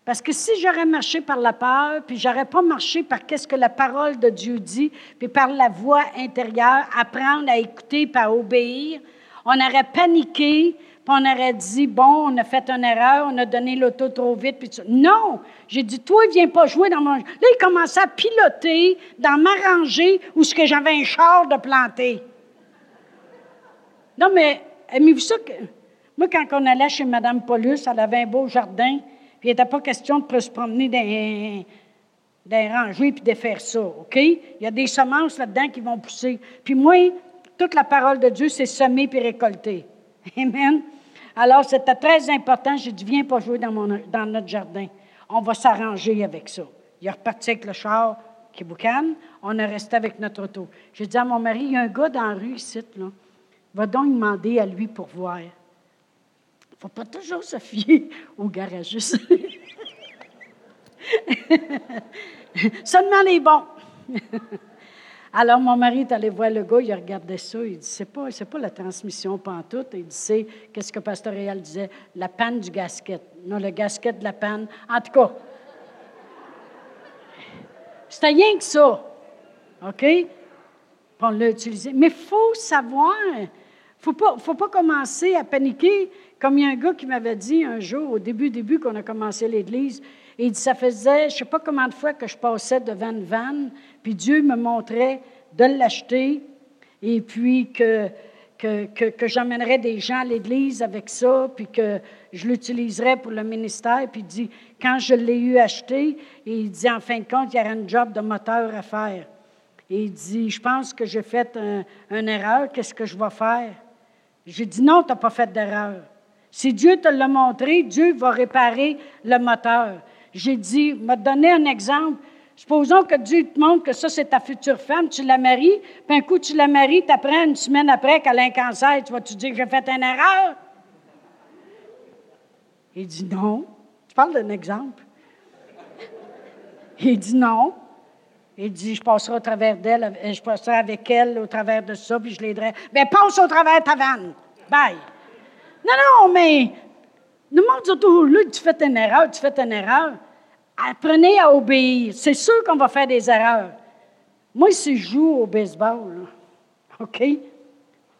Parce que si j'aurais marché par la peur, puis j'aurais pas marché par qu'est-ce que la parole de Dieu dit, puis par la voix intérieure, apprendre à écouter, par obéir, on aurait paniqué, on aurait dit, bon, on a fait une erreur, on a donné l'auto trop vite. Puis non, j'ai dit, toi, viens pas jouer dans mon... Là, il commençait à piloter dans ma rangée où ce que j'avais un char de planter. Non, mais, avez-vous ça? Que... Moi, quand on allait chez Mme Paulus, elle avait un beau jardin, puis il n'était pas question de se promener dans rangées puis de faire ça, OK? Il y a des semences là-dedans qui vont pousser. Puis moi, toute la parole de Dieu, c'est semer puis récolter. [LAUGHS] Amen. Alors, c'était très important. J'ai dit, viens pas jouer dans, mon, dans notre jardin. On va s'arranger avec ça. Il est reparti avec le char qui boucane. On est resté avec notre auto. J'ai dit à mon mari, il y a un gars dans la rue ici, là. Va donc demander à lui pour voir. Ne faut pas toujours se fier au garagiste. [LAUGHS] Seulement les bons. Alors, mon mari est allé voir le gars, il regardait ça, il dit C'est pas, c'est pas la transmission pantoute. Il dit C'est, qu'est-ce que Pasteur Réal disait? La panne du gasket. Non, le gasket de la panne. En tout cas, c'était rien que ça. OK? On l'a utilisé. Mais il faut savoir. Il faut faut pas commencer à paniquer. Comme il y a un gars qui m'avait dit un jour, au début, début qu'on a commencé l'Église, il dit, ça faisait, je ne sais pas combien de fois que je passais devant une vanne, puis Dieu me montrait de l'acheter, et puis que, que, que, j'emmènerais des gens à l'Église avec ça, puis que je l'utiliserais pour le ministère. Puis il dit, quand je l'ai eu acheté, il dit, en fin de compte, il y aurait un job de moteur à faire. Et il dit, je pense que j'ai fait une erreur, qu'est-ce que je vais faire? J'ai dit, non, tu n'as pas fait d'erreur. Si Dieu te l'a montré, Dieu va réparer le moteur. J'ai dit, m'a donné un exemple. Supposons que Dieu te montre que ça, c'est ta future femme, tu la maries, puis un coup, tu la maries, tu apprends une semaine après qu'elle a un cancer, tu vas-tu dire que j'ai fait une erreur? Il dit non. Tu parles d'un exemple. Il dit non. Il dit, je passerai au travers d'elle, je passerai avec elle au travers de ça, puis je l'aiderai. Bien, passe au travers de ta vanne. Bye. Non, non, mais le monde dit toujours, là, tu fais une erreur, tu fais une erreur. Apprenez à obéir. C'est sûr qu'on va faire des erreurs. Moi, si je joue au baseball, OK?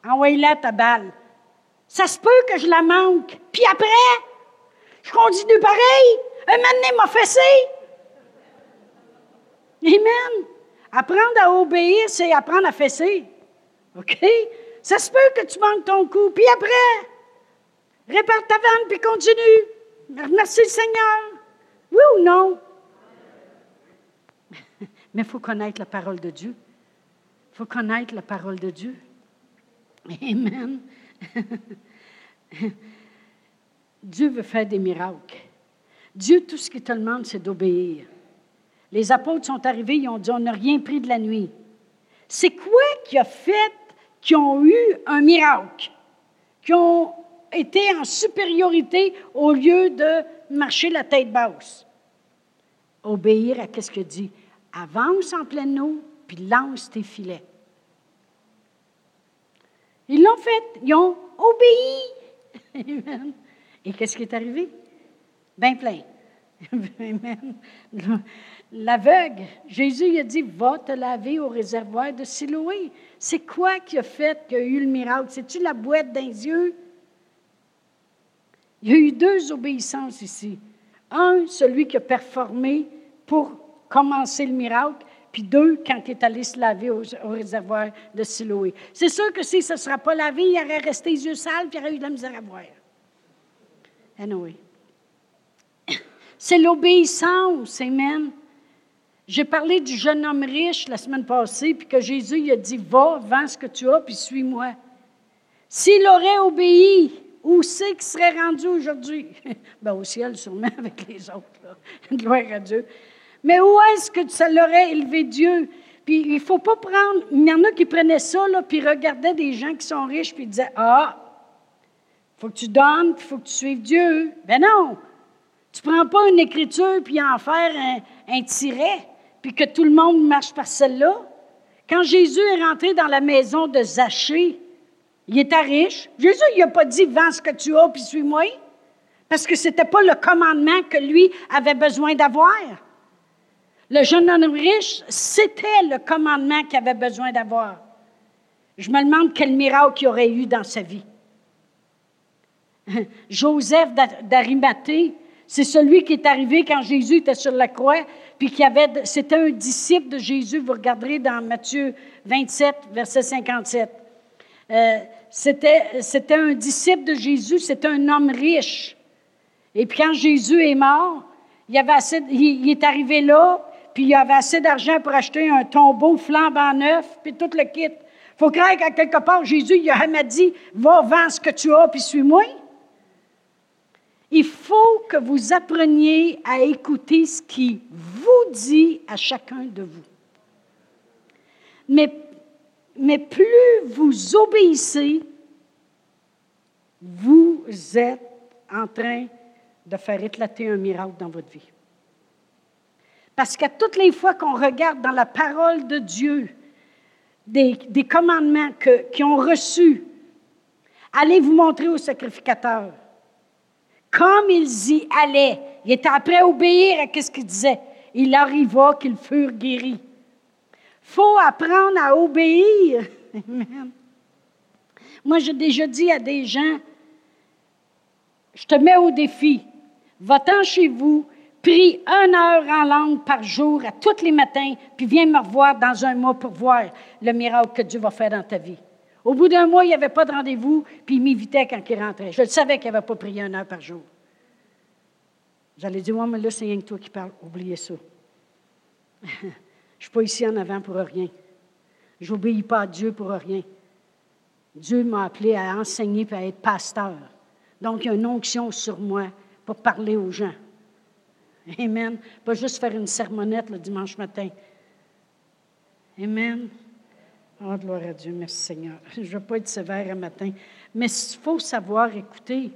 Envoyez-la ta balle. Ça se peut que je la manque. Puis après, je continue pareil. Un moment m'a fessé. Amen. Apprendre à obéir, c'est apprendre à fesser. OK? Ça se peut que tu manques ton coup. Puis après, Répare ta vanne, puis continue. Merci le Seigneur. Oui ou non? [LAUGHS] Mais il faut connaître la parole de Dieu. Il faut connaître la parole de Dieu. Amen. [LAUGHS] Dieu veut faire des miracles. Dieu, tout ce qu'il te demande, c'est d'obéir. Les apôtres sont arrivés, ils ont dit, on n'a rien pris de la nuit. C'est quoi qui a fait qu'ils ont eu un miracle? Qui ont été en supériorité au lieu de marcher la tête basse. Obéir à ce que dit. Avance en pleine eau, puis lance tes filets. Ils l'ont fait. Ils ont obéi. [LAUGHS] Et qu'est-ce qui est arrivé? Bien plein. [LAUGHS] L'aveugle, Jésus a dit, va te laver au réservoir de Siloé. C'est quoi qui a fait qu'il y a eu le miracle? C'est-tu la boîte les yeux? Il y a eu deux obéissances ici. Un, celui qui a performé pour commencer le miracle, puis deux, quand il est allé se laver au, réservoir de Siloé. C'est sûr que si ce ne sera pas lavé, il aurait resté les yeux sales, puis il aurait eu de la misère à voir. Anyway. [COUGHS] C'est l'obéissance, Amen. J'ai parlé du jeune homme riche la semaine passée, puis que Jésus il a dit Va, vends ce que tu as, puis suis-moi. S'il aurait obéi, où c'est qu'il serait rendu aujourd'hui? [LAUGHS] ben, au ciel, sûrement, [LAUGHS] avec les autres. Là. [LAUGHS] Gloire à Dieu. Mais où est-ce que ça l'aurait élevé Dieu? Puis il ne faut pas prendre. Il y en a qui prenaient ça, là, puis regardaient des gens qui sont riches, puis disaient Ah, il faut que tu donnes, puis il faut que tu suives Dieu. Ben non! Tu ne prends pas une écriture, puis en faire un, un tiret puis que tout le monde marche par celle-là. Quand Jésus est rentré dans la maison de Zachée, il était riche. Jésus, il n'a pas dit Vends ce que tu as, puis suis-moi. Parce que ce n'était pas le commandement que lui avait besoin d'avoir. Le jeune homme riche, c'était le commandement qu'il avait besoin d'avoir. Je me demande quel miracle il aurait eu dans sa vie. [LAUGHS] Joseph d'Arimathée, c'est celui qui est arrivé quand Jésus était sur la croix, puis qui avait, c'était un disciple de Jésus. Vous regarderez dans Matthieu 27, verset 57. Euh, c'était, c'était un disciple de Jésus, c'était un homme riche. Et puis quand Jésus est mort, il, avait assez, il, est arrivé là, puis il avait assez d'argent pour acheter un tombeau flambant neuf, puis tout le kit. Faut croire quelque part, Jésus, il a dit, va, vends ce que tu as, puis suis-moi. Il faut que vous appreniez à écouter ce qui vous dit à chacun de vous. Mais, mais plus vous obéissez, vous êtes en train de faire éclater un miracle dans votre vie. Parce qu'à toutes les fois qu'on regarde dans la parole de Dieu des, des commandements qu'ils ont reçus, allez vous montrer au sacrificateur comme ils y allaient, ils étaient après à obéir à ce qu'ils disaient. Il arriva qu'ils furent guéris. Faut apprendre à obéir. Moi, j'ai déjà dit à des gens, je te mets au défi. Va-t'en chez vous, prie une heure en langue par jour à tous les matins, puis viens me revoir dans un mois pour voir le miracle que Dieu va faire dans ta vie. Au bout d'un mois, il n'y avait pas de rendez-vous, puis il m'invitait quand il rentrait. Je le savais qu'il n'avait pas prié une heure par jour. J'allais dire, ouais, mais là, c'est rien que toi qui parles. Oubliez ça. [LAUGHS] je ne suis pas ici en avant pour rien. Je n'obéis pas à Dieu pour rien. Dieu m'a appelé à enseigner et à être pasteur. Donc, il y a une onction sur moi pour parler aux gens. Amen. Pas juste faire une sermonnette le dimanche matin. Amen. Oh, gloire à Dieu, merci Seigneur. Je ne veux pas être sévère un matin, mais il faut savoir écouter.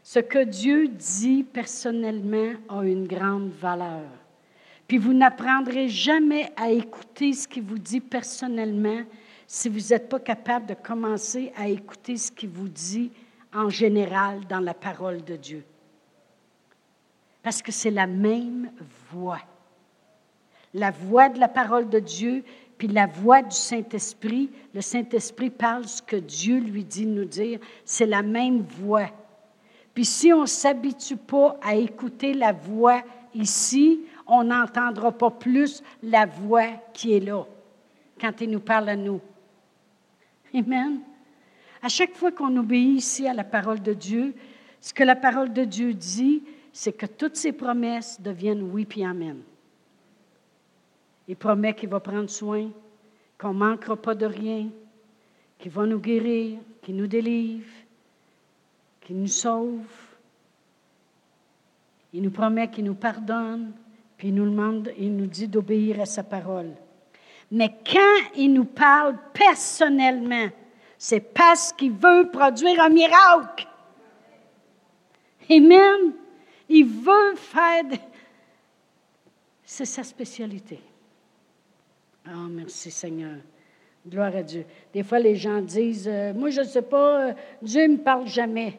Ce que Dieu dit personnellement a une grande valeur. Puis vous n'apprendrez jamais à écouter ce qu'il vous dit personnellement si vous n'êtes pas capable de commencer à écouter ce qu'il vous dit en général dans la parole de Dieu. Parce que c'est la même voix. La voix de la parole de Dieu, puis la voix du Saint-Esprit, le Saint-Esprit parle ce que Dieu lui dit de nous dire, c'est la même voix. Puis si on ne s'habitue pas à écouter la voix ici, on n'entendra pas plus la voix qui est là quand il nous parle à nous. Amen. À chaque fois qu'on obéit ici à la parole de Dieu, ce que la parole de Dieu dit, c'est que toutes ses promesses deviennent oui puis amen. Il promet qu'il va prendre soin, qu'on ne manquera pas de rien, qu'il va nous guérir, qu'il nous délivre, qu'il nous sauve. Il nous promet qu'il nous pardonne, il nous demande, il nous dit d'obéir à sa parole. Mais quand il nous parle personnellement, c'est parce qu'il veut produire un miracle. Amen. Il veut faire. C'est sa spécialité. Ah, merci Seigneur. Gloire à Dieu. Des fois, les gens disent, euh, moi, je ne sais pas, euh, Dieu ne me parle jamais.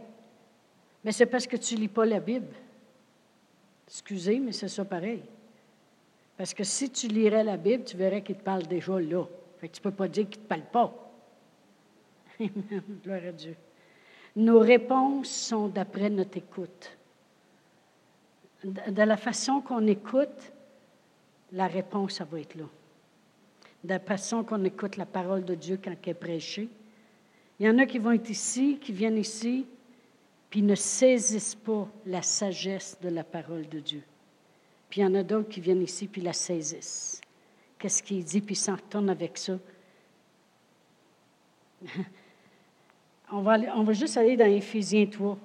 Mais c'est parce que tu ne lis pas la Bible. Excusez, mais c'est ça pareil. Parce que si tu lirais la Bible, tu verrais qu'il te parle déjà là. tu ne peux pas dire qu'il ne te parle pas. [LAUGHS] Gloire à Dieu. Nos réponses sont d'après notre écoute. De la façon qu'on écoute, la réponse, ça va être là. De la façon qu'on écoute la parole de Dieu quand elle est prêchée. Il y en a qui vont être ici, qui viennent ici, puis ne saisissent pas la sagesse de la parole de Dieu. Puis il y en a d'autres qui viennent ici, puis la saisissent. Qu'est-ce qu'il dit, puis s'en retournent avec ça. [LAUGHS] on, va on va juste aller dans Éphésiens 3,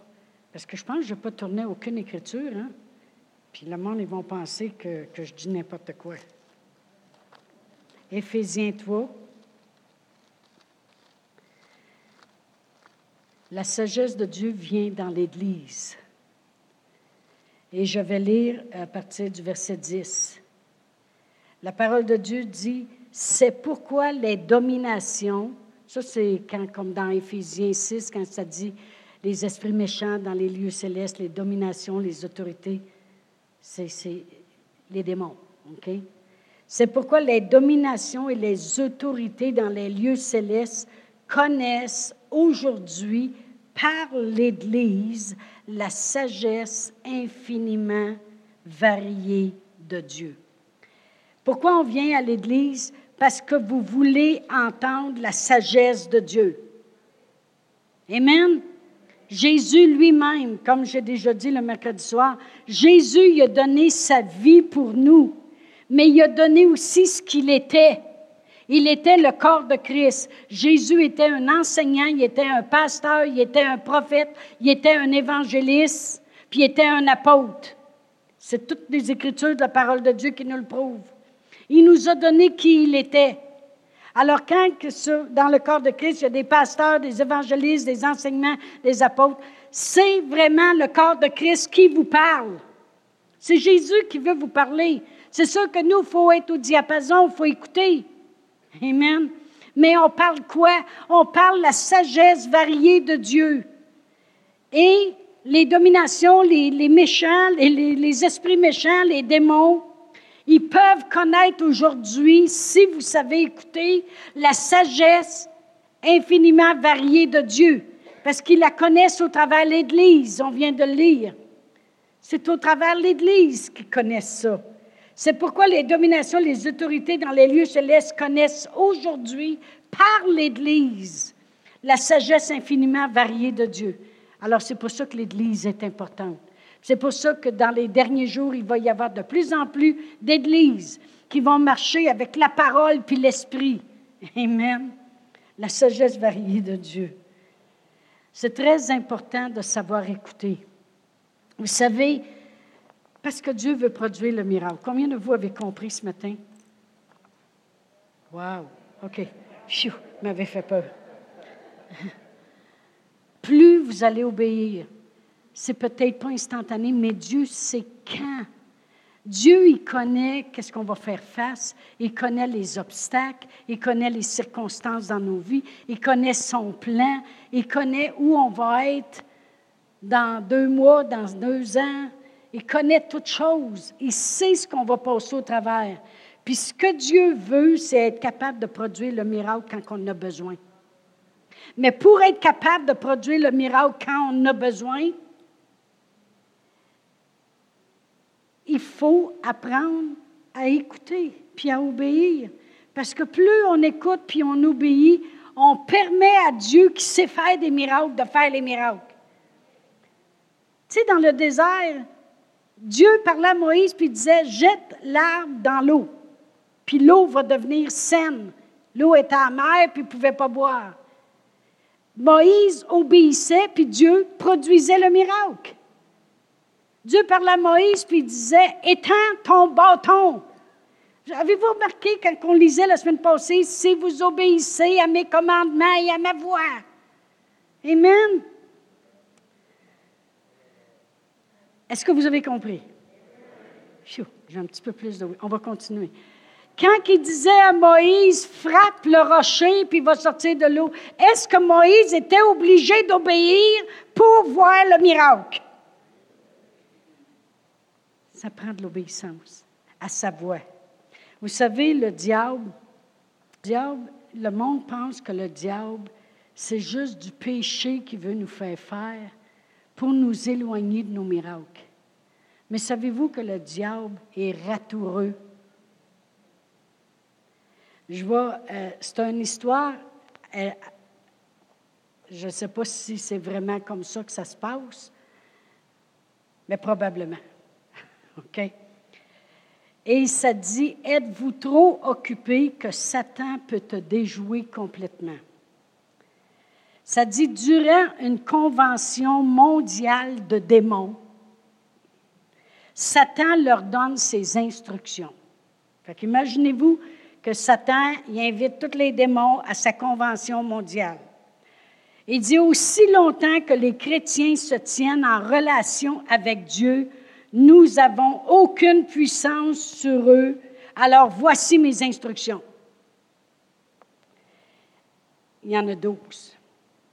parce que je pense que je ne vais pas tourner aucune écriture. Hein? Puis le monde, ils vont penser que, que je dis n'importe quoi. Éphésiens 3. La sagesse de Dieu vient dans l'Église. Et je vais lire à partir du verset 10. La parole de Dieu dit, c'est pourquoi les dominations, ça c'est quand, comme dans Éphésiens 6, quand ça dit les esprits méchants dans les lieux célestes, les dominations, les autorités, c'est les démons. OK? C'est pourquoi les dominations et les autorités dans les lieux célestes connaissent aujourd'hui par l'Église la sagesse infiniment variée de Dieu. Pourquoi on vient à l'Église? Parce que vous voulez entendre la sagesse de Dieu. Amen. Jésus lui-même, comme j'ai déjà dit le mercredi soir, Jésus a donné sa vie pour nous, mais il a donné aussi ce qu'il était. Il était le corps de Christ. Jésus était un enseignant, il était un pasteur, il était un prophète, il était un évangéliste, puis il était un apôtre. C'est toutes les écritures de la parole de Dieu qui nous le prouvent. Il nous a donné qui il était. Alors, quand dans le corps de Christ, il y a des pasteurs, des évangélistes, des enseignements, des apôtres, c'est vraiment le corps de Christ qui vous parle. C'est Jésus qui veut vous parler. C'est sûr que nous, il faut être au diapason, il faut écouter. Amen. Mais on parle quoi? On parle la sagesse variée de Dieu. Et les dominations, les, méchants, les, les, esprits méchants, les démons, ils peuvent connaître aujourd'hui, si vous savez écouter, la sagesse infiniment variée de Dieu, parce qu'ils la connaissent au travers de l'Église, on vient de le lire. C'est au travers de l'Église qu'ils connaissent ça. C'est pourquoi les dominations, les autorités dans les lieux célestes connaissent aujourd'hui, par l'Église, la sagesse infiniment variée de Dieu. Alors c'est pour ça que l'Église est importante. C'est pour ça que dans les derniers jours, il va y avoir de plus en plus d'églises qui vont marcher avec la parole puis l'esprit. Amen. La sagesse variée de Dieu. C'est très important de savoir écouter. Vous savez, parce que Dieu veut produire le miracle. Combien de vous avez compris ce matin? Wow! OK. Pfiou, m'avait fait peur. [LAUGHS] Plus vous allez obéir, c'est peut-être pas instantané, mais Dieu sait quand. Dieu, il connaît qu'est-ce qu'on va faire face, il connaît les obstacles, il connaît les circonstances dans nos vies, il connaît son plan, il connaît où on va être dans deux mois, dans deux ans, il connaît toutes choses. Il sait ce qu'on va passer au travers. Puis ce que Dieu veut, c'est être capable de produire le miracle quand on a besoin. Mais pour être capable de produire le miracle quand on a besoin, il faut apprendre à écouter puis à obéir. Parce que plus on écoute puis on obéit, on permet à Dieu qui sait faire des miracles de faire les miracles. Tu sais, dans le désert, Dieu parlait à Moïse puis disait Jette l'arbre dans l'eau, puis l'eau va devenir saine. L'eau était amère puis il ne pouvait pas boire. Moïse obéissait puis Dieu produisait le miracle. Dieu parlait à Moïse puis disait Étends ton bâton. Avez-vous remarqué quand on lisait la semaine passée Si vous obéissez à mes commandements et à ma voix Amen. Est-ce que vous avez compris? J'ai un petit peu plus de oui. On va continuer. Quand il disait à Moïse, frappe le rocher, puis il va sortir de l'eau, est-ce que Moïse était obligé d'obéir pour voir le miracle? Ça prend de l'obéissance à sa voix. Vous savez, le diable, diable, le monde pense que le diable, c'est juste du péché qui veut nous faire faire pour nous éloigner de nos miracles. Mais savez-vous que le diable est ratoureux? Je vois, euh, c'est une histoire, euh, je ne sais pas si c'est vraiment comme ça que ça se passe, mais probablement. [LAUGHS] OK? Et ça dit, êtes-vous trop occupé que Satan peut te déjouer complètement? Ça dit, durant une convention mondiale de démons, Satan leur donne ses instructions. Fait qu'imaginez-vous que Satan il invite tous les démons à sa convention mondiale. Il dit aussi longtemps que les chrétiens se tiennent en relation avec Dieu, nous n'avons aucune puissance sur eux. Alors voici mes instructions. Il y en a douze.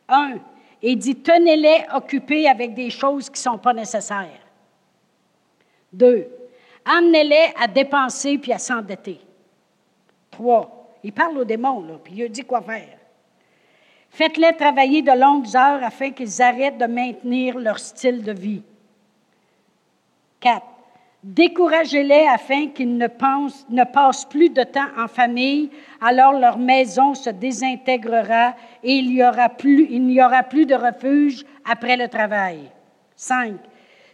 Un, il dit, tenez-les occupés avec des choses qui ne sont pas nécessaires. Deux, amenez-les à dépenser puis à s'endetter. Trois, il parle aux démons, là, puis il dit quoi faire. Faites-les travailler de longues heures afin qu'ils arrêtent de maintenir leur style de vie. 4. Découragez-les afin qu'ils ne, ne passent plus de temps en famille, alors leur maison se désintégrera et il n'y aura, plus, aura plus de refuge après le travail. 5.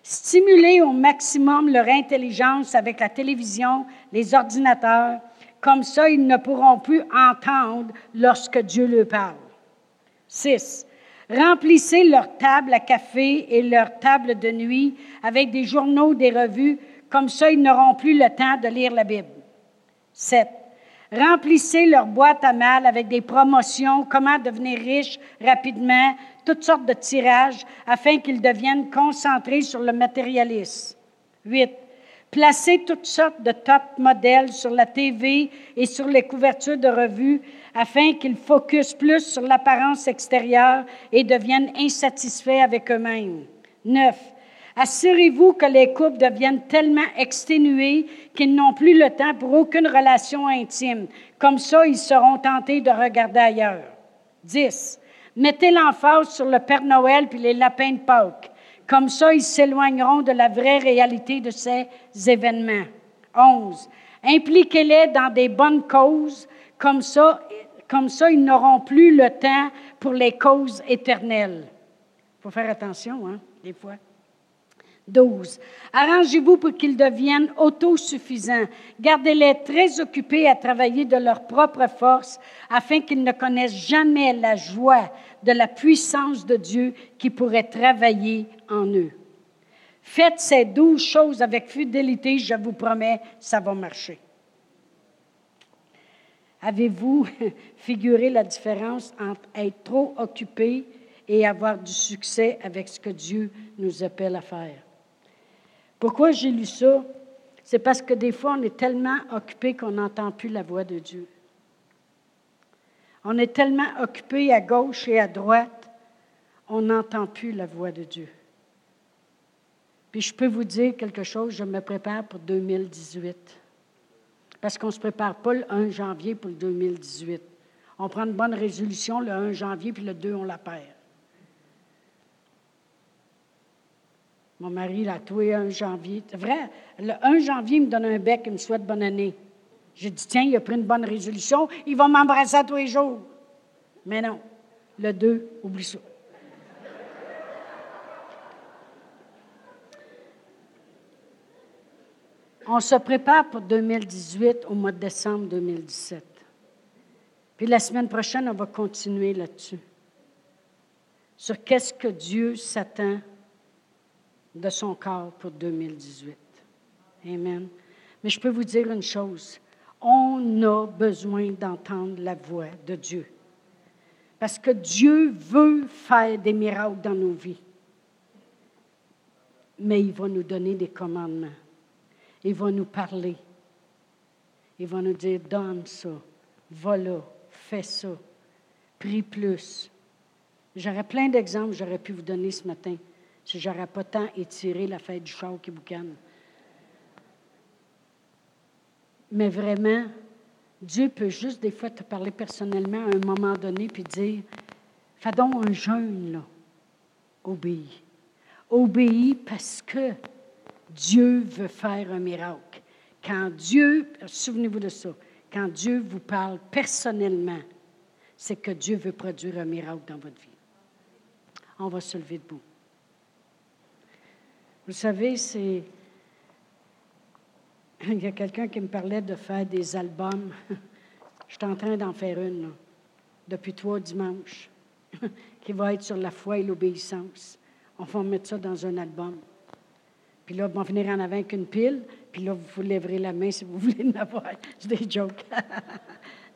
Stimulez au maximum leur intelligence avec la télévision, les ordinateurs, comme ça ils ne pourront plus entendre lorsque Dieu leur parle. 6. Remplissez leur table à café et leur table de nuit avec des journaux, des revues, comme ça ils n'auront plus le temps de lire la Bible. 7. Remplissez leur boîte à mal avec des promotions, comment devenir riche rapidement, toutes sortes de tirages afin qu'ils deviennent concentrés sur le matérialisme. 8. Placez toutes sortes de top modèles sur la TV et sur les couvertures de revues afin qu'ils focusent plus sur l'apparence extérieure et deviennent insatisfaits avec eux-mêmes. 9. Assurez-vous que les couples deviennent tellement exténués qu'ils n'ont plus le temps pour aucune relation intime. Comme ça, ils seront tentés de regarder ailleurs. 10. Mettez l'emphase sur le Père Noël puis les lapins de Pâques. Comme ça, ils s'éloigneront de la vraie réalité de ces événements. 11. Impliquez-les dans des bonnes causes. Comme ça, comme ça, ils n'auront plus le temps pour les causes éternelles. Il faut faire attention, hein, des fois. 12. Arrangez-vous pour qu'ils deviennent autosuffisants. Gardez-les très occupés à travailler de leur propre force afin qu'ils ne connaissent jamais la joie de la puissance de Dieu qui pourrait travailler en eux. Faites ces douze choses avec fidélité, je vous promets, ça va marcher. Avez-vous [LAUGHS] figuré la différence entre être trop occupé et avoir du succès avec ce que Dieu nous appelle à faire? Pourquoi j'ai lu ça? C'est parce que des fois, on est tellement occupé qu'on n'entend plus la voix de Dieu. On est tellement occupé à gauche et à droite, on n'entend plus la voix de Dieu. Puis je peux vous dire quelque chose, je me prépare pour 2018. Parce qu'on ne se prépare pas le 1 janvier pour le 2018. On prend une bonne résolution le 1 janvier, puis le 2, on la perd. Mon mari l'a tué 1 janvier. C'est vrai, le 1 janvier, il me donne un bec, il me souhaite bonne année. J'ai dit, tiens, il a pris une bonne résolution, il va m'embrasser tous les jours. Mais non, le 2, oublie ça. On se prépare pour 2018 au mois de décembre 2017. Puis la semaine prochaine, on va continuer là-dessus. Sur qu'est-ce que Dieu s'attend de son corps pour 2018. Amen. Mais je peux vous dire une chose. On a besoin d'entendre la voix de Dieu. Parce que Dieu veut faire des miracles dans nos vies. Mais il va nous donner des commandements. Il va nous parler. Il va nous dire, donne ça, va là, fais ça, prie plus. J'aurais plein d'exemples j'aurais pu vous donner ce matin si j'aurais pas tant étiré la fête du char qui boucane. Mais vraiment, Dieu peut juste des fois te parler personnellement à un moment donné puis dire Fais donc un jeûne, là. Obéis. Obéis parce que Dieu veut faire un miracle. Quand Dieu, souvenez-vous de ça, quand Dieu vous parle personnellement, c'est que Dieu veut produire un miracle dans votre vie. On va se lever debout. Vous savez, c'est. [LAUGHS] Il y a quelqu'un qui me parlait de faire des albums. [LAUGHS] Je suis en train d'en faire une, depuis trois dimanches, [LAUGHS] qui va être sur la foi et l'obéissance. On va mettre ça dans un album. Puis là, on va venir en avant avec une pile, puis là, vous lèverez la main si vous voulez en avoir. C'est des jokes.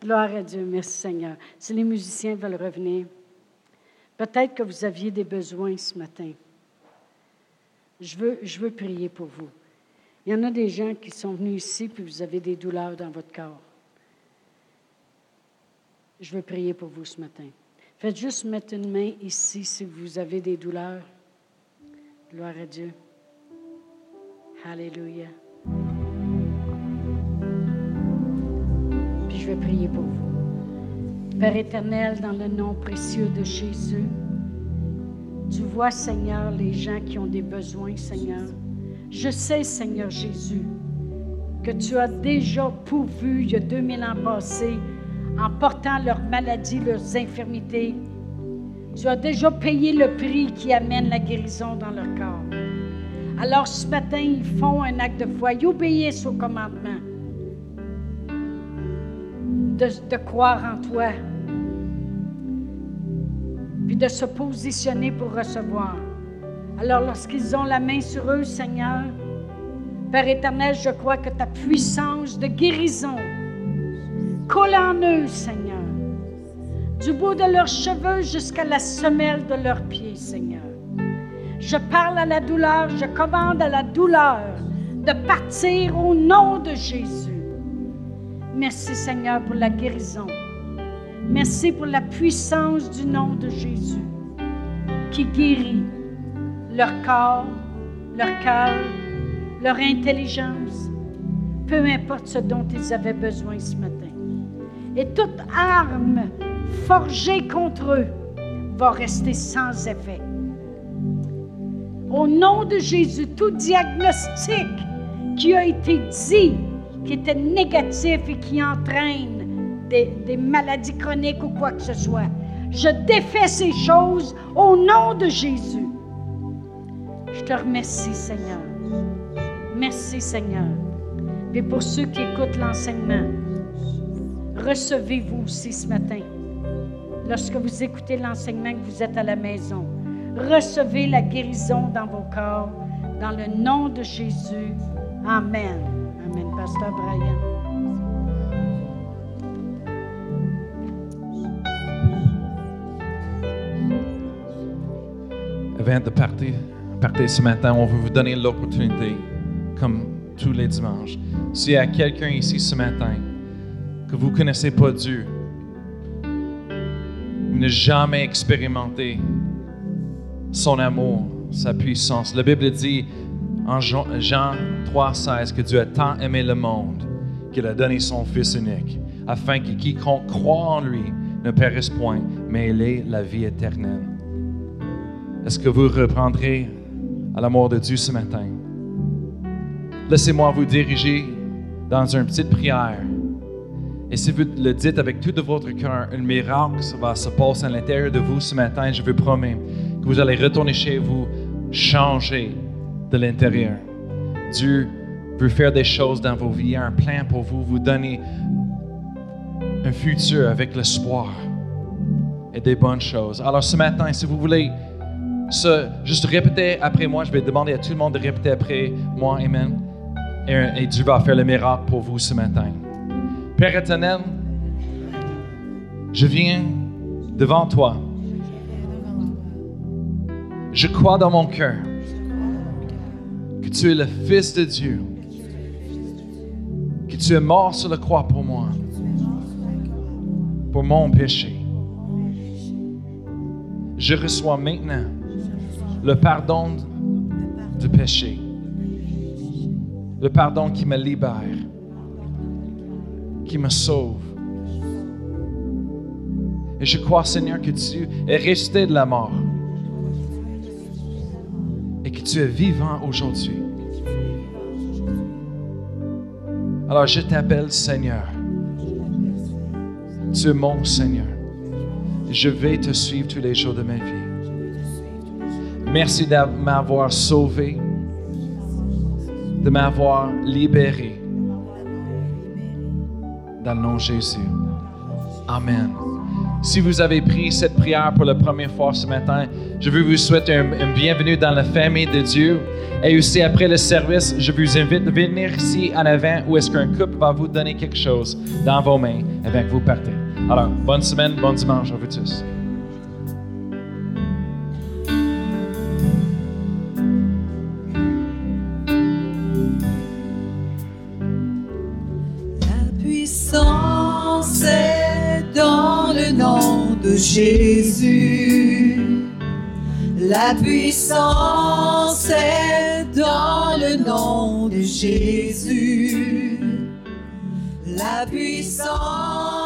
Gloire à Dieu, merci Seigneur. Si les musiciens veulent revenir, peut-être que vous aviez des besoins ce matin. Je veux, je veux prier pour vous. Il y en a des gens qui sont venus ici, puis vous avez des douleurs dans votre corps. Je veux prier pour vous ce matin. Faites juste mettre une main ici si vous avez des douleurs. Gloire à Dieu. Alléluia. Puis je vais prier pour vous. Père éternel, dans le nom précieux de Jésus, tu vois, Seigneur, les gens qui ont des besoins, Seigneur. Je sais, Seigneur Jésus, que tu as déjà pourvu il y a 2000 ans passés en portant leurs maladies, leurs infirmités. Tu as déjà payé le prix qui amène la guérison dans leur corps. Alors ce matin, ils font un acte de foi, ils obéissent au commandement de, de croire en toi, puis de se positionner pour recevoir. Alors lorsqu'ils ont la main sur eux, Seigneur, Père éternel, je crois que ta puissance de guérison colle en eux, Seigneur, du bout de leurs cheveux jusqu'à la semelle de leurs pieds, Seigneur. Je parle à la douleur, je commande à la douleur de partir au nom de Jésus. Merci Seigneur pour la guérison. Merci pour la puissance du nom de Jésus qui guérit leur corps, leur cœur, leur intelligence, peu importe ce dont ils avaient besoin ce matin. Et toute arme forgée contre eux va rester sans effet. Au nom de Jésus, tout diagnostic qui a été dit, qui était négatif et qui entraîne des, maladies chroniques ou quoi que ce soit, je défais ces choses au nom de Jésus. Je te remercie, Seigneur. Merci, Seigneur. Et pour ceux qui écoutent l'enseignement, recevez-vous aussi ce matin. Lorsque vous écoutez l'enseignement, que vous êtes à la maison, Recevez la guérison dans vos corps. Dans le nom de Jésus. Amen. Amen. Pasteur Brian. Avant de partir, partir ce matin, on veut vous donner l'opportunité, comme tous les dimanches. S'il y a quelqu'un ici ce matin que vous ne connaissez pas Dieu, vous n'avez jamais expérimenté son amour, sa puissance. La Bible dit en Jean 3,16 que Dieu a tant aimé le monde qu'il a donné son Fils unique, afin que quiconque croit en lui ne périsse point, mais il ait la vie éternelle. Est-ce que vous reprendrez à l'amour de Dieu ce matin? Laissez-moi vous diriger dans une petite prière. Et si vous le dites avec tout de votre cœur, un miracle va se passer à l'intérieur de vous ce matin, je vous promets vous allez retourner chez vous, changer de l'intérieur. Dieu veut faire des choses dans vos vies, un plan pour vous, vous donner un futur avec l'espoir et des bonnes choses. Alors ce matin, si vous voulez juste répéter après moi, je vais demander à tout le monde de répéter après moi, Amen. Et, et Dieu va faire le miracle pour vous ce matin. Père éternel, je viens devant toi je crois dans mon cœur que tu es le Fils de Dieu, que tu es mort sur la croix pour moi, pour mon péché. Je reçois maintenant le pardon du péché, le pardon qui me libère, qui me sauve. Et je crois, Seigneur, que tu es resté de la mort et que tu es vivant aujourd'hui. Alors je t'appelle Seigneur. Tu es mon Seigneur. Je vais te suivre tous les jours de ma vie. Merci de m'avoir sauvé, de m'avoir libéré. Dans le nom de Jésus. Amen. Si vous avez pris cette prière pour la première fois ce matin, je veux vous souhaiter un, bienvenue dans la famille de Dieu. Et aussi, après le service, je vous invite à venir ici en avant où est-ce qu'un couple va vous donner quelque chose dans vos mains avant que vous partez. Alors, bonne semaine, bon dimanche à vous tous. Jésus. La puissance est dans le nom de Jésus. La puissance